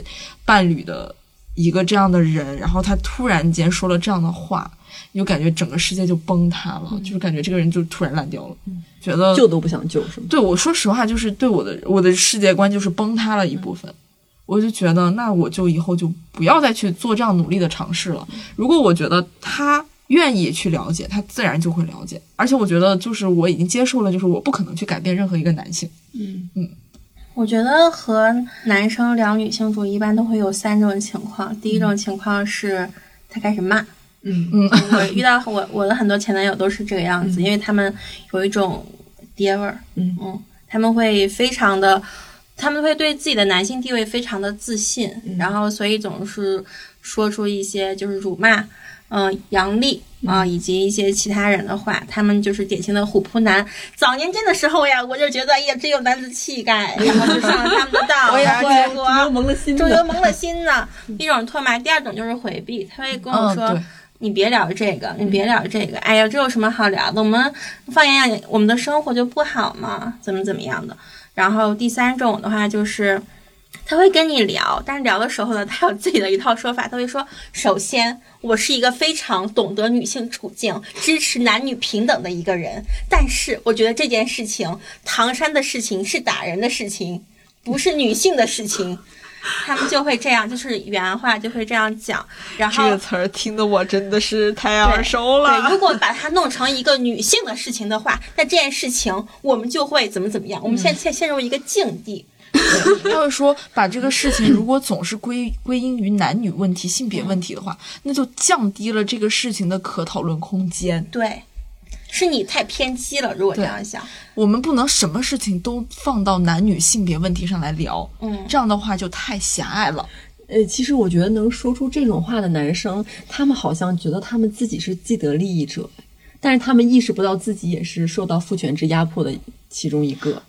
[SPEAKER 2] 伴侣的一个这样的人，然后他突然间说了这样的话，你就感觉整个世界就崩塌了，就是感觉这个人就突然烂掉了，觉得
[SPEAKER 1] 救都不想救是吗？
[SPEAKER 2] 对我说实话，就是对我的我的世界观就是崩塌了一部分。我就觉得，那我就以后就不要再去做这样努力的尝试了。如果我觉得他愿意去了解，他自然就会了解。而且我觉得，就是我已经接受了，就是我不可能去改变任何一个男性。
[SPEAKER 1] 嗯
[SPEAKER 2] 嗯，
[SPEAKER 3] 我觉得和男生聊女性主义，一般都会有三种情况。第一种情况是他开始骂，
[SPEAKER 1] 嗯
[SPEAKER 2] 嗯，
[SPEAKER 3] 我遇到我我的很多前男友都是这个样子，因为他们有一种爹味儿，
[SPEAKER 1] 嗯
[SPEAKER 3] 嗯，他们会非常的。他们会对自己的男性地位非常的自信，然后所以总是说出一些就是辱骂，嗯，杨丽啊以及一些其他人的话。他们就是典型的虎扑男。早年间的时候呀，我就觉得哎呀真有男子气概，然后就上了他们的当，然后结果
[SPEAKER 1] 终于蒙了心，
[SPEAKER 3] 终于蒙了心呢。一种唾骂，第二种就是回避，他会跟我说：“你别聊这个，你别聊这个。哎呀，这有什么好聊的？我们放眼眼，我们的生活就不好吗？怎么怎么样的？”然后第三种的话就是，他会跟你聊，但是聊的时候呢，他有自己的一套说法。他会说：“首先，我是一个非常懂得女性处境、支持男女平等的一个人，但是我觉得这件事情，唐山的事情是打人的事情，不是女性的事情。”他们就会这样，就是原话就会这样讲。然后
[SPEAKER 2] 这个词儿听得我真的是太耳熟了。
[SPEAKER 3] 对，如果把它弄成一个女性的事情的话，那这件事情我们就会怎么怎么样？我们现在陷入一个境地。
[SPEAKER 2] 要是说把这个事情如果总是归归因于男女问题、性别问题的话，那就降低了这个事情的可讨论空间。
[SPEAKER 3] 对。是你太偏激了，如果这样想，
[SPEAKER 2] 我们不能什么事情都放到男女性别问题上来聊，
[SPEAKER 3] 嗯，
[SPEAKER 2] 这样的话就太狭隘了。
[SPEAKER 1] 呃，其实我觉得能说出这种话的男生，他们好像觉得他们自己是既得利益者，但是他们意识不到自己也是受到父权制压迫的其中一个。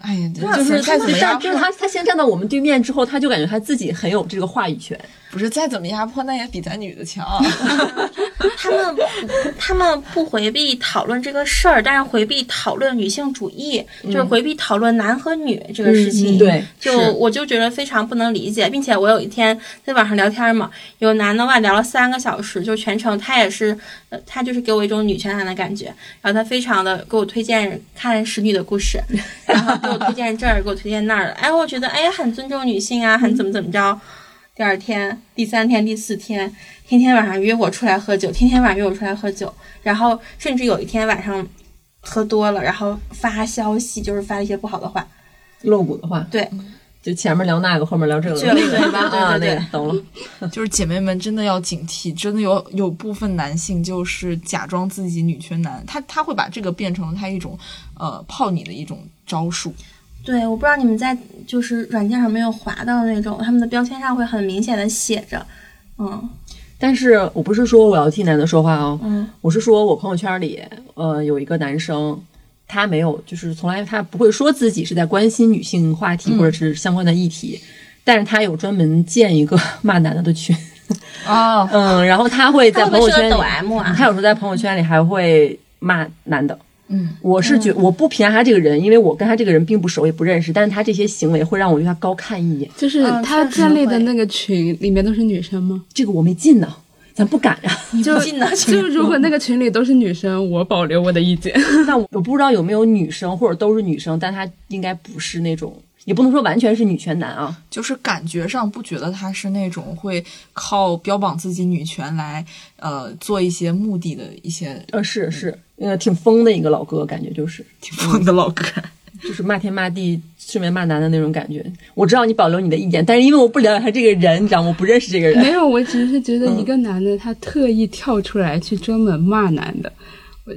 [SPEAKER 2] 哎呀，
[SPEAKER 1] 就是
[SPEAKER 2] 他怎么
[SPEAKER 1] 样，就是他他先站到我们对面之后，他就感觉他自己很有这个话语权。
[SPEAKER 2] 不是再怎么压迫，那也比咱女的强。
[SPEAKER 3] 他们他们不回避讨论这个事儿，但是回避讨论女性主义，就是回避讨论男和女这个事情。
[SPEAKER 1] 对，
[SPEAKER 3] 就我就觉得非常不能理解，并且我有一天在网上聊天嘛，有男的话聊了三个小时，就全程他也是，呃，他就是给我一种女权男的感觉，然后他非常的给我推荐看《使女的故事》，然后给我推荐这儿，给我推荐那儿的，哎，我觉得哎很尊重女性啊，很怎么怎么着。第二天、第三天、第四天，天天晚上约我出来喝酒，天天晚上约我出来喝酒，然后甚至有一天晚上喝多了，然后发消息，就是发一些不好的话，
[SPEAKER 1] 露骨的话。
[SPEAKER 3] 对，
[SPEAKER 1] 就前面聊那个，后面聊这个，
[SPEAKER 3] 对对
[SPEAKER 1] 吧？啊，那个懂了。
[SPEAKER 2] 就是姐妹们真的要警惕，真的有有部分男性就是假装自己女权男，他他会把这个变成他一种呃泡你的一种招数。
[SPEAKER 3] 对，我不知道你们在就是软件上没有划到那种，他们的标签上会很明显的写着，嗯，
[SPEAKER 1] 但是我不是说我要替男的说话哦，
[SPEAKER 3] 嗯，
[SPEAKER 1] 我是说我朋友圈里，呃，有一个男生，他没有，就是从来他不会说自己是在关心女性话题或者是相关的议题，但是他有专门建一个 骂男的的群，
[SPEAKER 2] 哦，
[SPEAKER 1] 嗯，然后他会在朋友圈他有时候在朋友圈里还会骂男的。
[SPEAKER 2] 嗯，
[SPEAKER 1] 我是觉我不评价他这个人，因为我跟他这个人并不熟，也不认识。但是他这些行为会让我对他高看一眼。
[SPEAKER 4] 就是他建立的那个群里面都是女生吗？
[SPEAKER 1] 这个我没进呢，咱不敢呀。
[SPEAKER 3] 就进呢？
[SPEAKER 4] 就如果那个群里都是女生，我保留我的意见。
[SPEAKER 1] 那我我不知道有没有女生或者都是女生，但他应该不是那种也不能说完全是女权男啊，
[SPEAKER 2] 就是感觉上不觉得他是那种会靠标榜自己女权来呃做一些目的的一些，
[SPEAKER 1] 呃是是，呃挺疯的一个老哥，感觉就是
[SPEAKER 2] 挺疯的老哥，
[SPEAKER 1] 就是骂天骂地，顺便骂男的那种感觉。我知道你保留你的意见，但是因为我不了解他这个人，你知道吗？我不认识这个人。
[SPEAKER 4] 没有，我只是觉得一个男的他特意跳出来去专门骂男的。我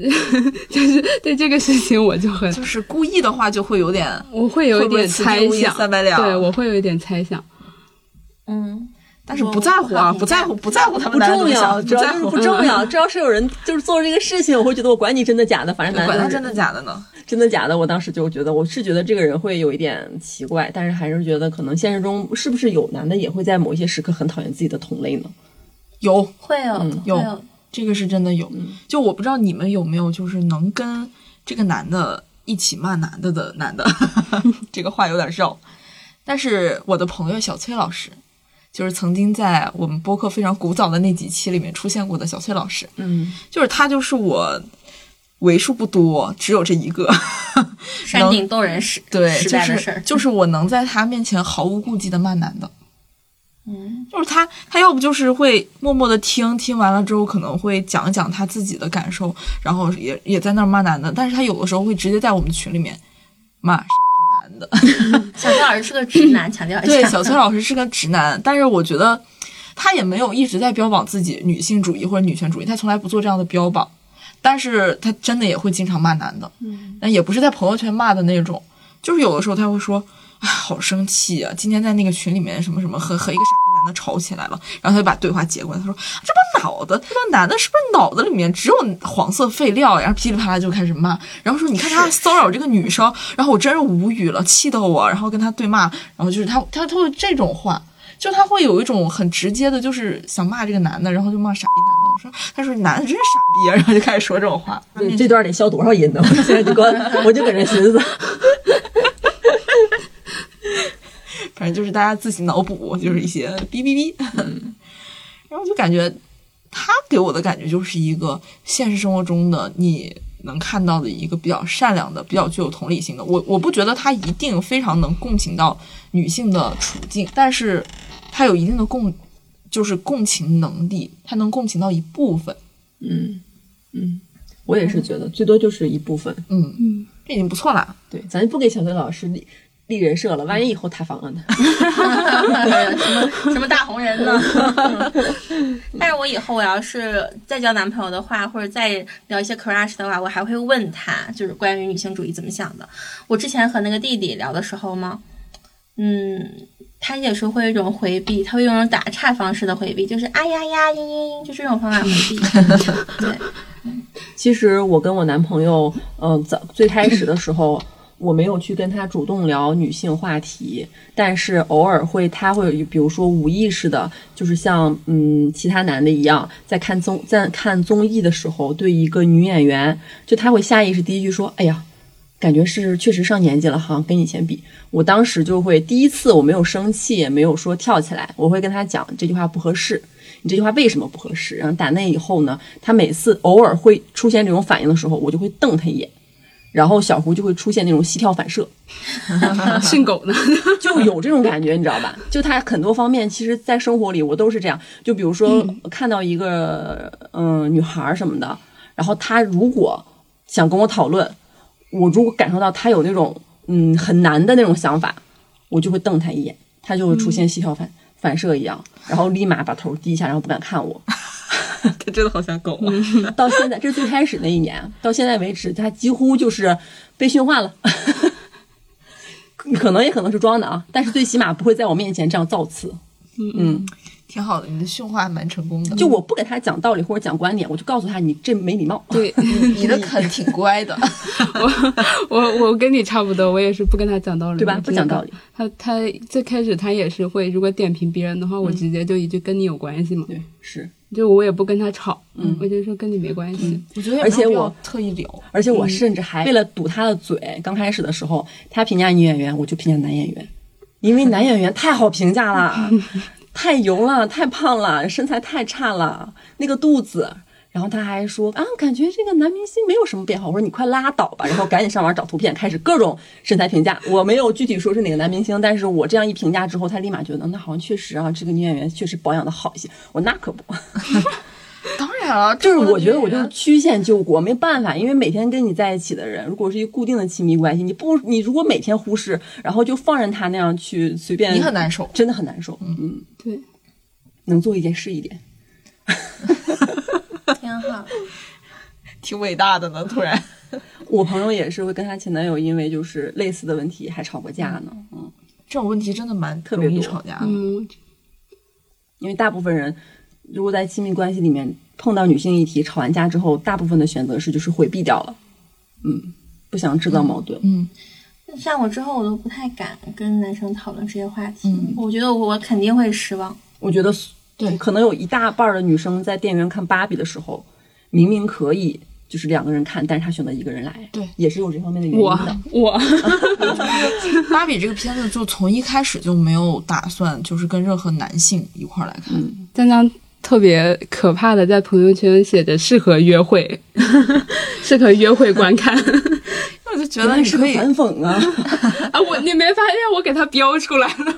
[SPEAKER 4] 就是对这个事情，我就很
[SPEAKER 2] 就是故意的话，就会有点，
[SPEAKER 4] 我会有一点猜想，
[SPEAKER 2] 三百两，
[SPEAKER 4] 对我会有一点猜想，
[SPEAKER 3] 嗯，
[SPEAKER 2] 但是不在乎啊，不在乎，不在乎他们
[SPEAKER 1] 不重要，
[SPEAKER 2] 主
[SPEAKER 1] 要是不重要，只要是有人就是做这个事情，我会觉得我管你真的假的，反正
[SPEAKER 2] 管他真的假的呢，
[SPEAKER 1] 真的假的，我当时就觉得我是觉得这个人会有一点奇怪，但是还是觉得可能现实中是不是有男的也会在某一些时刻很讨厌自己的同类呢？
[SPEAKER 2] 有，
[SPEAKER 3] 会有，
[SPEAKER 2] 有。这个是真的有，就我不知道你们有没有，就是能跟这个男的一起骂男的的男的，这个话有点绕。但是我的朋友小崔老师，就是曾经在我们播客非常古早的那几期里面出现过的小崔老师，
[SPEAKER 1] 嗯，
[SPEAKER 2] 就是他就是我为数不多只有这一个
[SPEAKER 3] 山顶洞人时
[SPEAKER 2] 对，
[SPEAKER 3] 就是
[SPEAKER 2] 就是我能在他面前毫无顾忌的骂男的。
[SPEAKER 3] 嗯，
[SPEAKER 2] 就是他，他要不就是会默默的听，听完了之后可能会讲一讲他自己的感受，然后也也在那儿骂男的，但是他有的时候会直接在我们群里面骂男的。
[SPEAKER 3] 小崔老师是个直男，强调一下。
[SPEAKER 2] 对，小崔老师是个直男，但是我觉得他也没有一直在标榜自己女性主义或者女权主义，他从来不做这样的标榜，但是他真的也会经常骂男的，
[SPEAKER 3] 嗯，
[SPEAKER 2] 但也不是在朋友圈骂的那种，就是有的时候他会说。哎，好生气啊！今天在那个群里面，什么什么和和一个傻的吵起来了，然后他就把对话截过来，他说：“这帮脑子，这帮男的是不是脑子里面只有黄色废料？”然后噼里啪啦就开始骂，然后说：“你看他骚扰这个女生。”然后我真是无语了，气得我，然后跟他对骂，然后就是他他他会这种话，就他会有一种很直接的，就是想骂这个男的，然后就骂傻逼男的。我说：“他说男的真是傻逼啊！”然后就开始说这种话。
[SPEAKER 1] 这段得消多少音呢？我现在就关，我就搁这寻思。
[SPEAKER 2] 反正就是大家自行脑补，就是一些哔哔哔，然后就感觉他给我的感觉就是一个现实生活中的你能看到的一个比较善良的、比较具有同理心的。我我不觉得他一定非常能共情到女性的处境，但是他有一定的共，就是共情能力，他能共情到一部分。
[SPEAKER 1] 嗯嗯，我也是觉得最多就是一部分。
[SPEAKER 2] 嗯嗯，这已经不错了。
[SPEAKER 1] 对，咱不给小崔老师立。人设了，万一以后塌房了呢？
[SPEAKER 3] 什么什么大红人呢？但是我以后我要是再交男朋友的话，或者再聊一些 crush 的话，我还会问他，就是关于女性主义怎么想的。我之前和那个弟弟聊的时候嘛，嗯，他也是会有一种回避，他会用一种打岔方式的回避，就是啊呀呀，嘤嘤嘤，就这种方法回避。对，
[SPEAKER 1] 其实我跟我男朋友，嗯，早最开始的时候。我没有去跟他主动聊女性话题，但是偶尔会，他会比如说无意识的，就是像嗯其他男的一样，在看综在看综艺的时候，对一个女演员，就他会下意识第一句说：“哎呀，感觉是确实上年纪了哈，跟以前比。”我当时就会第一次我没有生气，也没有说跳起来，我会跟他讲这句话不合适，你这句话为什么不合适？然后打那以后呢，他每次偶尔会出现这种反应的时候，我就会瞪他一眼。然后小胡就会出现那种膝跳反射，
[SPEAKER 4] 训狗呢，
[SPEAKER 1] 就有这种感觉，你知道吧？就他很多方面，其实，在生活里我都是这样。就比如说看到一个嗯女孩什么的，然后他如果想跟我讨论，我如果感受到他有那种嗯很难的那种想法，我就会瞪他一眼，他就会出现膝跳反反射一样，然后立马把头低下，然后不敢看我。
[SPEAKER 2] 他真的好像狗
[SPEAKER 1] 啊！到现在，这是最开始那一年，到现在为止，他几乎就是被驯化了。可能也可能是装的啊，但是最起码不会在我面前这样造次。嗯。
[SPEAKER 2] 挺好的，你的驯化蛮成功的。
[SPEAKER 1] 就我不给他讲道理或者讲观点，我就告诉他你这没礼貌。
[SPEAKER 4] 对，
[SPEAKER 2] 你的肯挺乖的。
[SPEAKER 4] 我我我跟你差不多，我也是不跟他讲道理，
[SPEAKER 1] 对吧？不讲道理。
[SPEAKER 4] 他他最开始他也是会，如果点评别人的话，我直接就一句跟你有关系嘛。
[SPEAKER 1] 对，是。
[SPEAKER 4] 就我也不跟他吵，嗯，我就说跟你没关系。
[SPEAKER 2] 我觉得，
[SPEAKER 1] 而且我
[SPEAKER 2] 特意聊，
[SPEAKER 1] 而且我甚至还为了堵他的嘴，刚开始的时候，他评价女演员，我就评价男演员，因为男演员太好评价了。太油了，太胖了，身材太差了，那个肚子，然后他还说啊，感觉这个男明星没有什么变化。我说你快拉倒吧，然后赶紧上网找图片，开始各种身材评价。我没有具体说是哪个男明星，但是我这样一评价之后，他立马觉得那好像确实啊，这个女演员确实保养的好一些。我那可不，
[SPEAKER 2] 当然了，
[SPEAKER 1] 就是我觉得我就是曲线救国，没办法，因为每天跟你在一起的人，如果是一个固定的亲密关系，你不你如果每天忽视，然后就放任他那样去随便，
[SPEAKER 2] 你很难受，
[SPEAKER 1] 真的很难受。嗯，
[SPEAKER 4] 对，
[SPEAKER 1] 能做一件是一点。
[SPEAKER 3] 挺好，
[SPEAKER 2] 挺伟大的呢。突然，
[SPEAKER 1] 我朋友也是会跟她前男友因为就是类似的问题还吵过架呢。嗯，
[SPEAKER 2] 这种问题真的蛮
[SPEAKER 1] 特别
[SPEAKER 2] 容易吵架的。
[SPEAKER 4] 嗯，
[SPEAKER 1] 因为大部分人如果在亲密关系里面碰到女性议题，吵完架之后，大部分的选择是就是回避掉了。嗯，不想制造矛盾。
[SPEAKER 2] 嗯，
[SPEAKER 3] 像我之后我都不太敢跟男生讨论这些话题。
[SPEAKER 2] 嗯
[SPEAKER 3] 我觉得我肯定会失望。
[SPEAKER 1] 我觉得
[SPEAKER 2] 对。
[SPEAKER 1] 可能有一大半儿的女生在电影院看芭比的时候，明明可以就是两个人看，但是她选择一个人来，
[SPEAKER 2] 对。
[SPEAKER 1] 也是有这方面的原因的。
[SPEAKER 4] 我
[SPEAKER 2] 芭比这个片子就从一开始就没有打算就是跟任何男性一块儿来看。
[SPEAKER 1] 嗯，
[SPEAKER 4] 江江特别可怕的在朋友圈写着适合约会，适合约会观看
[SPEAKER 2] 我就觉得你可以，
[SPEAKER 1] 反讽啊！
[SPEAKER 4] 啊！我你没发现我给他标出来了？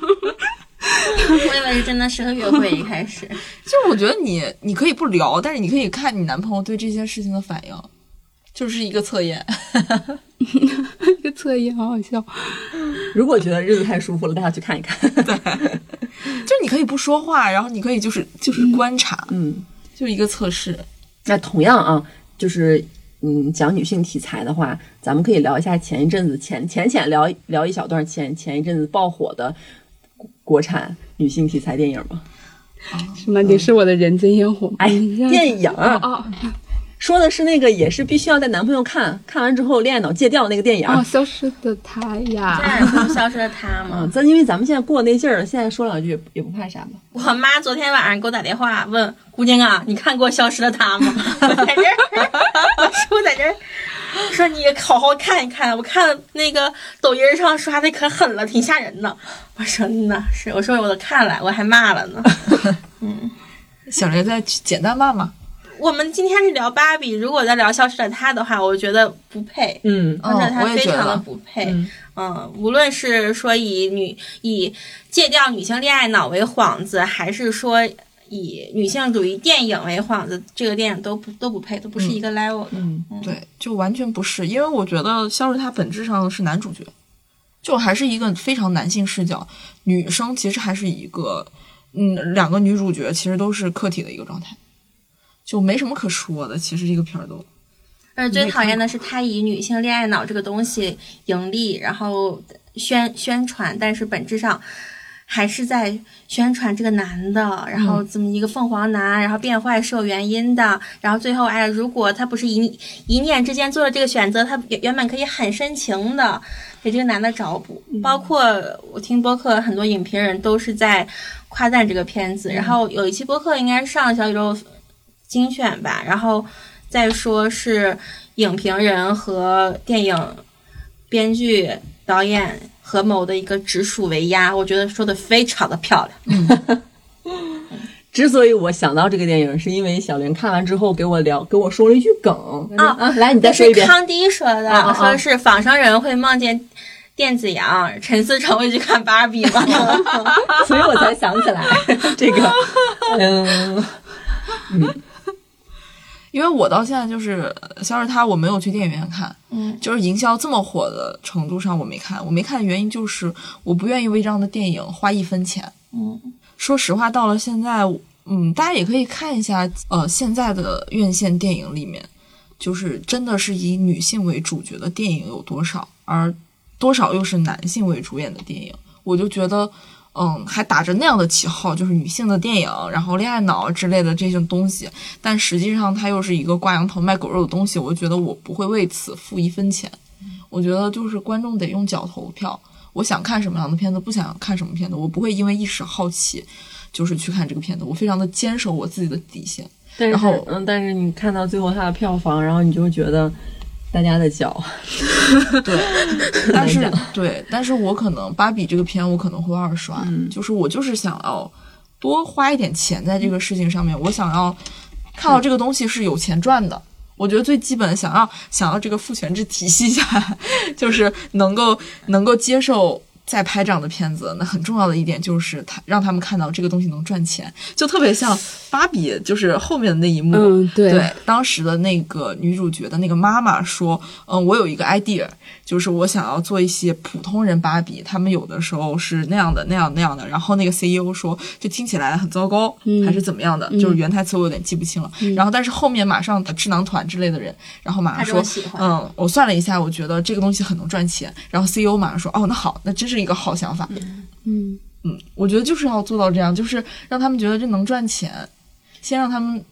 [SPEAKER 3] 我以为是真的适合约会，一开始。
[SPEAKER 2] 就是我觉得你你可以不聊，但是你可以看你男朋友对这些事情的反应，就是一个测验。
[SPEAKER 4] 一个测验好好笑。
[SPEAKER 1] 如果觉得日子太舒服了，大家去看一看。
[SPEAKER 2] 就你可以不说话，然后你可以就是就是观察，
[SPEAKER 1] 嗯，
[SPEAKER 2] 就一个测试。
[SPEAKER 1] 那同样啊，就是嗯，讲女性题材的话，咱们可以聊一下前一阵子浅浅浅聊聊一小段前前一阵子爆火的国国产女性题材电影吗。
[SPEAKER 4] 什么？你是我的人间烟火吗？
[SPEAKER 1] 哎，电影啊，
[SPEAKER 4] 哦
[SPEAKER 1] 说的是那个也是必须要带男朋友看，看完之后恋爱脑戒掉那个电影。
[SPEAKER 4] 哦，消失的他呀！
[SPEAKER 3] 消失的他吗
[SPEAKER 1] 嗯，？咱因为咱们现在过那劲儿了，现在说两句也也不怕啥吧？
[SPEAKER 3] 我妈昨天晚上给我打电话问姑娘啊，你看过《消失的她》吗？我在这儿，我说我在这儿，说你好好看一看。我看那个抖音上刷的可狠了，挺吓人的。我说嗯呐，是，我说我都看了，我还骂了呢。
[SPEAKER 2] 嗯小雷再简单骂骂。
[SPEAKER 3] 我们今天是聊芭比，如果在聊《消失的她》的话，我觉得不配。
[SPEAKER 1] 嗯
[SPEAKER 3] 消失的她非常的不配。
[SPEAKER 1] 嗯
[SPEAKER 3] 嗯，无论是说以女以戒掉女性恋爱脑为幌子，还是说以女性主义电影为幌子，这个电影都不都不配，都不是一个 level 的。
[SPEAKER 1] 嗯，
[SPEAKER 2] 对，就完全不是，因为我觉得肖日他本质上是男主角，就还是一个非常男性视角，女生其实还是一个，嗯，两个女主角其实都是客体的一个状态，就没什么可说的。其实这个片儿都，
[SPEAKER 3] 而最讨厌的是，他以女性恋爱脑这个东西盈利，然后宣宣传，但是本质上还是在宣传这个男的，然后这么一个凤凰男，然后变坏是有原因的，然后最后哎，如果他不是一一念之间做了这个选择，他原原本可以很深情的给这个男的找补。包括我听播客，很多影评人都是在夸赞这个片子，然后有一期播客应该是上小宇宙精选吧，然后再说是影评人和电影编剧、导演合谋的一个直属为压，我觉得说的非常的漂亮。
[SPEAKER 1] 之所以我想到这个电影，是因为小林看完之后给我聊，跟我说了一句梗
[SPEAKER 3] 啊
[SPEAKER 1] 啊，来你再说一遍。
[SPEAKER 3] 是康迪说的，
[SPEAKER 1] 啊啊啊
[SPEAKER 3] 说是仿生人会梦见电子羊，陈思诚会去看芭比吗？
[SPEAKER 1] 所以我才想起来 这个，嗯，
[SPEAKER 2] 因为我到现在就是《消失他》，我没有去电影院看，
[SPEAKER 3] 嗯，
[SPEAKER 2] 就是营销这么火的程度上我没看，我没看的原因就是我不愿意为这样的电影花一分钱。
[SPEAKER 3] 嗯，
[SPEAKER 2] 说实话，到了现在，嗯，大家也可以看一下，呃，现在的院线电影里面，就是真的是以女性为主角的电影有多少，而多少又是男性为主演的电影，我就觉得，嗯，还打着那样的旗号，就是女性的电影，然后恋爱脑之类的这些东西，但实际上它又是一个挂羊头卖狗肉的东西，我觉得我不会为此付一分钱。我觉得就是观众得用脚投票，我想看什么样的片子，不想看什么片子，我不会因为一时好奇，就是去看这个片子，我非常的坚守我自己的底线。
[SPEAKER 1] 但是
[SPEAKER 2] 然后
[SPEAKER 1] 嗯，但是你看到最后它的票房，然后你就会觉得大家的脚，
[SPEAKER 2] 对，但是对，但是我可能芭比这个片我可能会二刷，
[SPEAKER 1] 嗯
[SPEAKER 2] 就是我就是想要多花一点钱在这个事情上面，我想要看到这个东西是有钱赚的。我觉得最基本想要想要这个父权制体系下，就是能够能够接受。再拍这样的片子，那很重要的一点就是他让他们看到这个东西能赚钱，就特别像芭比，就是后面的那一幕。
[SPEAKER 4] 嗯，
[SPEAKER 2] 对，当时的那个女主角的那个妈妈说：“嗯，我有一个 idea，就是我想要做一些普通人芭比，他们有的时候是那样的、那样、那样的。”然后那个 CEO 说：“这听起来很糟糕，还是怎么样的？”就是原台词我有点记不清了。然后，但是后面马上智囊团之类的人，然后马上说：“嗯，我算了一下，我觉得这个东西很能赚钱。”然后 CEO 马上说：“哦，那好，那真是。”是一个好想法，
[SPEAKER 4] 嗯
[SPEAKER 2] 嗯，我觉得就是要做到这样，就是让他们觉得这能赚钱，先让他们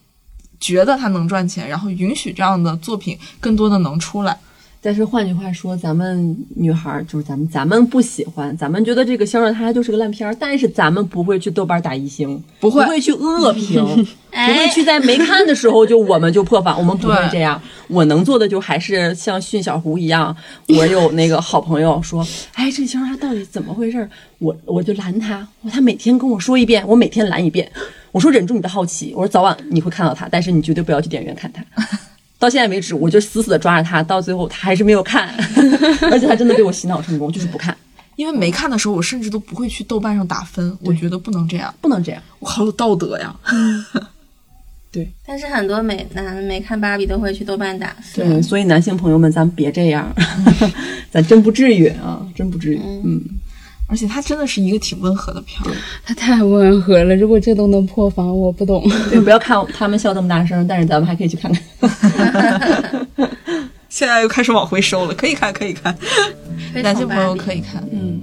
[SPEAKER 2] 觉得他能赚钱，然后允许这样的作品更多的能出来。
[SPEAKER 1] 但是换句话说，咱们女孩就是咱们，咱们不喜欢，咱们觉得这个《肖战他》就是个烂片儿。但是咱们不会去豆瓣打一星，
[SPEAKER 2] 不会
[SPEAKER 1] 不会去恶评，不会去在没看的时候就我们就破防，我们不会这样。我能做的就还是像训小胡一样，我有那个好朋友说，哎，这《消失他》到底怎么回事？我我就拦他，他每天跟我说一遍，我每天拦一遍。我说忍住你的好奇，我说早晚你会看到他，但是你绝对不要去电影院看他。到现在为止，我就死死的抓着他，到最后他还是没有看，而且他真的被我洗脑成功，就是不看。
[SPEAKER 2] 因为没看的时候，我甚至都不会去豆瓣上打分，我觉得不能这样，
[SPEAKER 1] 不能这样，
[SPEAKER 2] 我好有道德呀。
[SPEAKER 1] 对，
[SPEAKER 3] 但是很多美男没看芭比都会去豆瓣打
[SPEAKER 1] 分，对，所以男性朋友们，咱别这样，咱真不至于啊，真不至于，嗯。
[SPEAKER 2] 而且它真的是一个挺温和的片儿，
[SPEAKER 4] 它太温和了。如果这都能破防，我不懂。
[SPEAKER 1] 对，不要看他们笑那么大声，但是咱们还可以去看看。
[SPEAKER 2] 现在又开始往回收了，可以看，可以看，男性朋友可以看，
[SPEAKER 1] 嗯。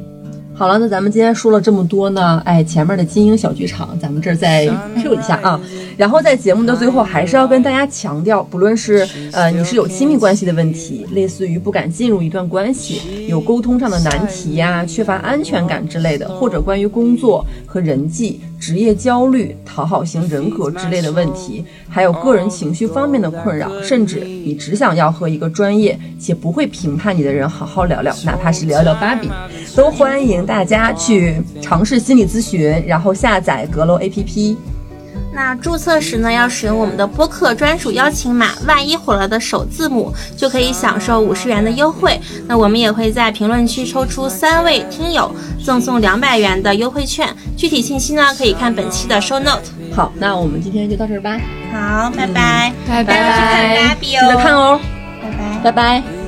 [SPEAKER 1] 好了，那咱们今天说了这么多呢，哎，前面的金鹰小剧场，咱们这儿再 Q 一下啊。然后在节目的最后，还是要跟大家强调，不论是呃你是有亲密关系的问题，类似于不敢进入一段关系，有沟通上的难题呀，缺乏安全感之类的，或者关于工作和人际。职业焦虑、讨好型人格之类的问题，还有个人情绪方面的困扰，甚至你只想要和一个专业且不会评判你的人好好聊聊，哪怕是聊聊芭比，都欢迎大家去尝试心理咨询，然后下载阁楼 APP。
[SPEAKER 3] 那注册时呢，要使用我们的播客专属邀请码，万一火了的首字母就可以享受五十元的优惠。那我们也会在评论区抽出三位听友，赠送两百元的优惠券。具体信息呢，可以看本期的 show note。
[SPEAKER 1] 好，那我们今天就到这儿吧。
[SPEAKER 3] 好，拜拜，
[SPEAKER 4] 拜拜，
[SPEAKER 3] 去看芭比
[SPEAKER 1] 哦，记得看哦，
[SPEAKER 3] 拜拜，
[SPEAKER 1] 拜拜。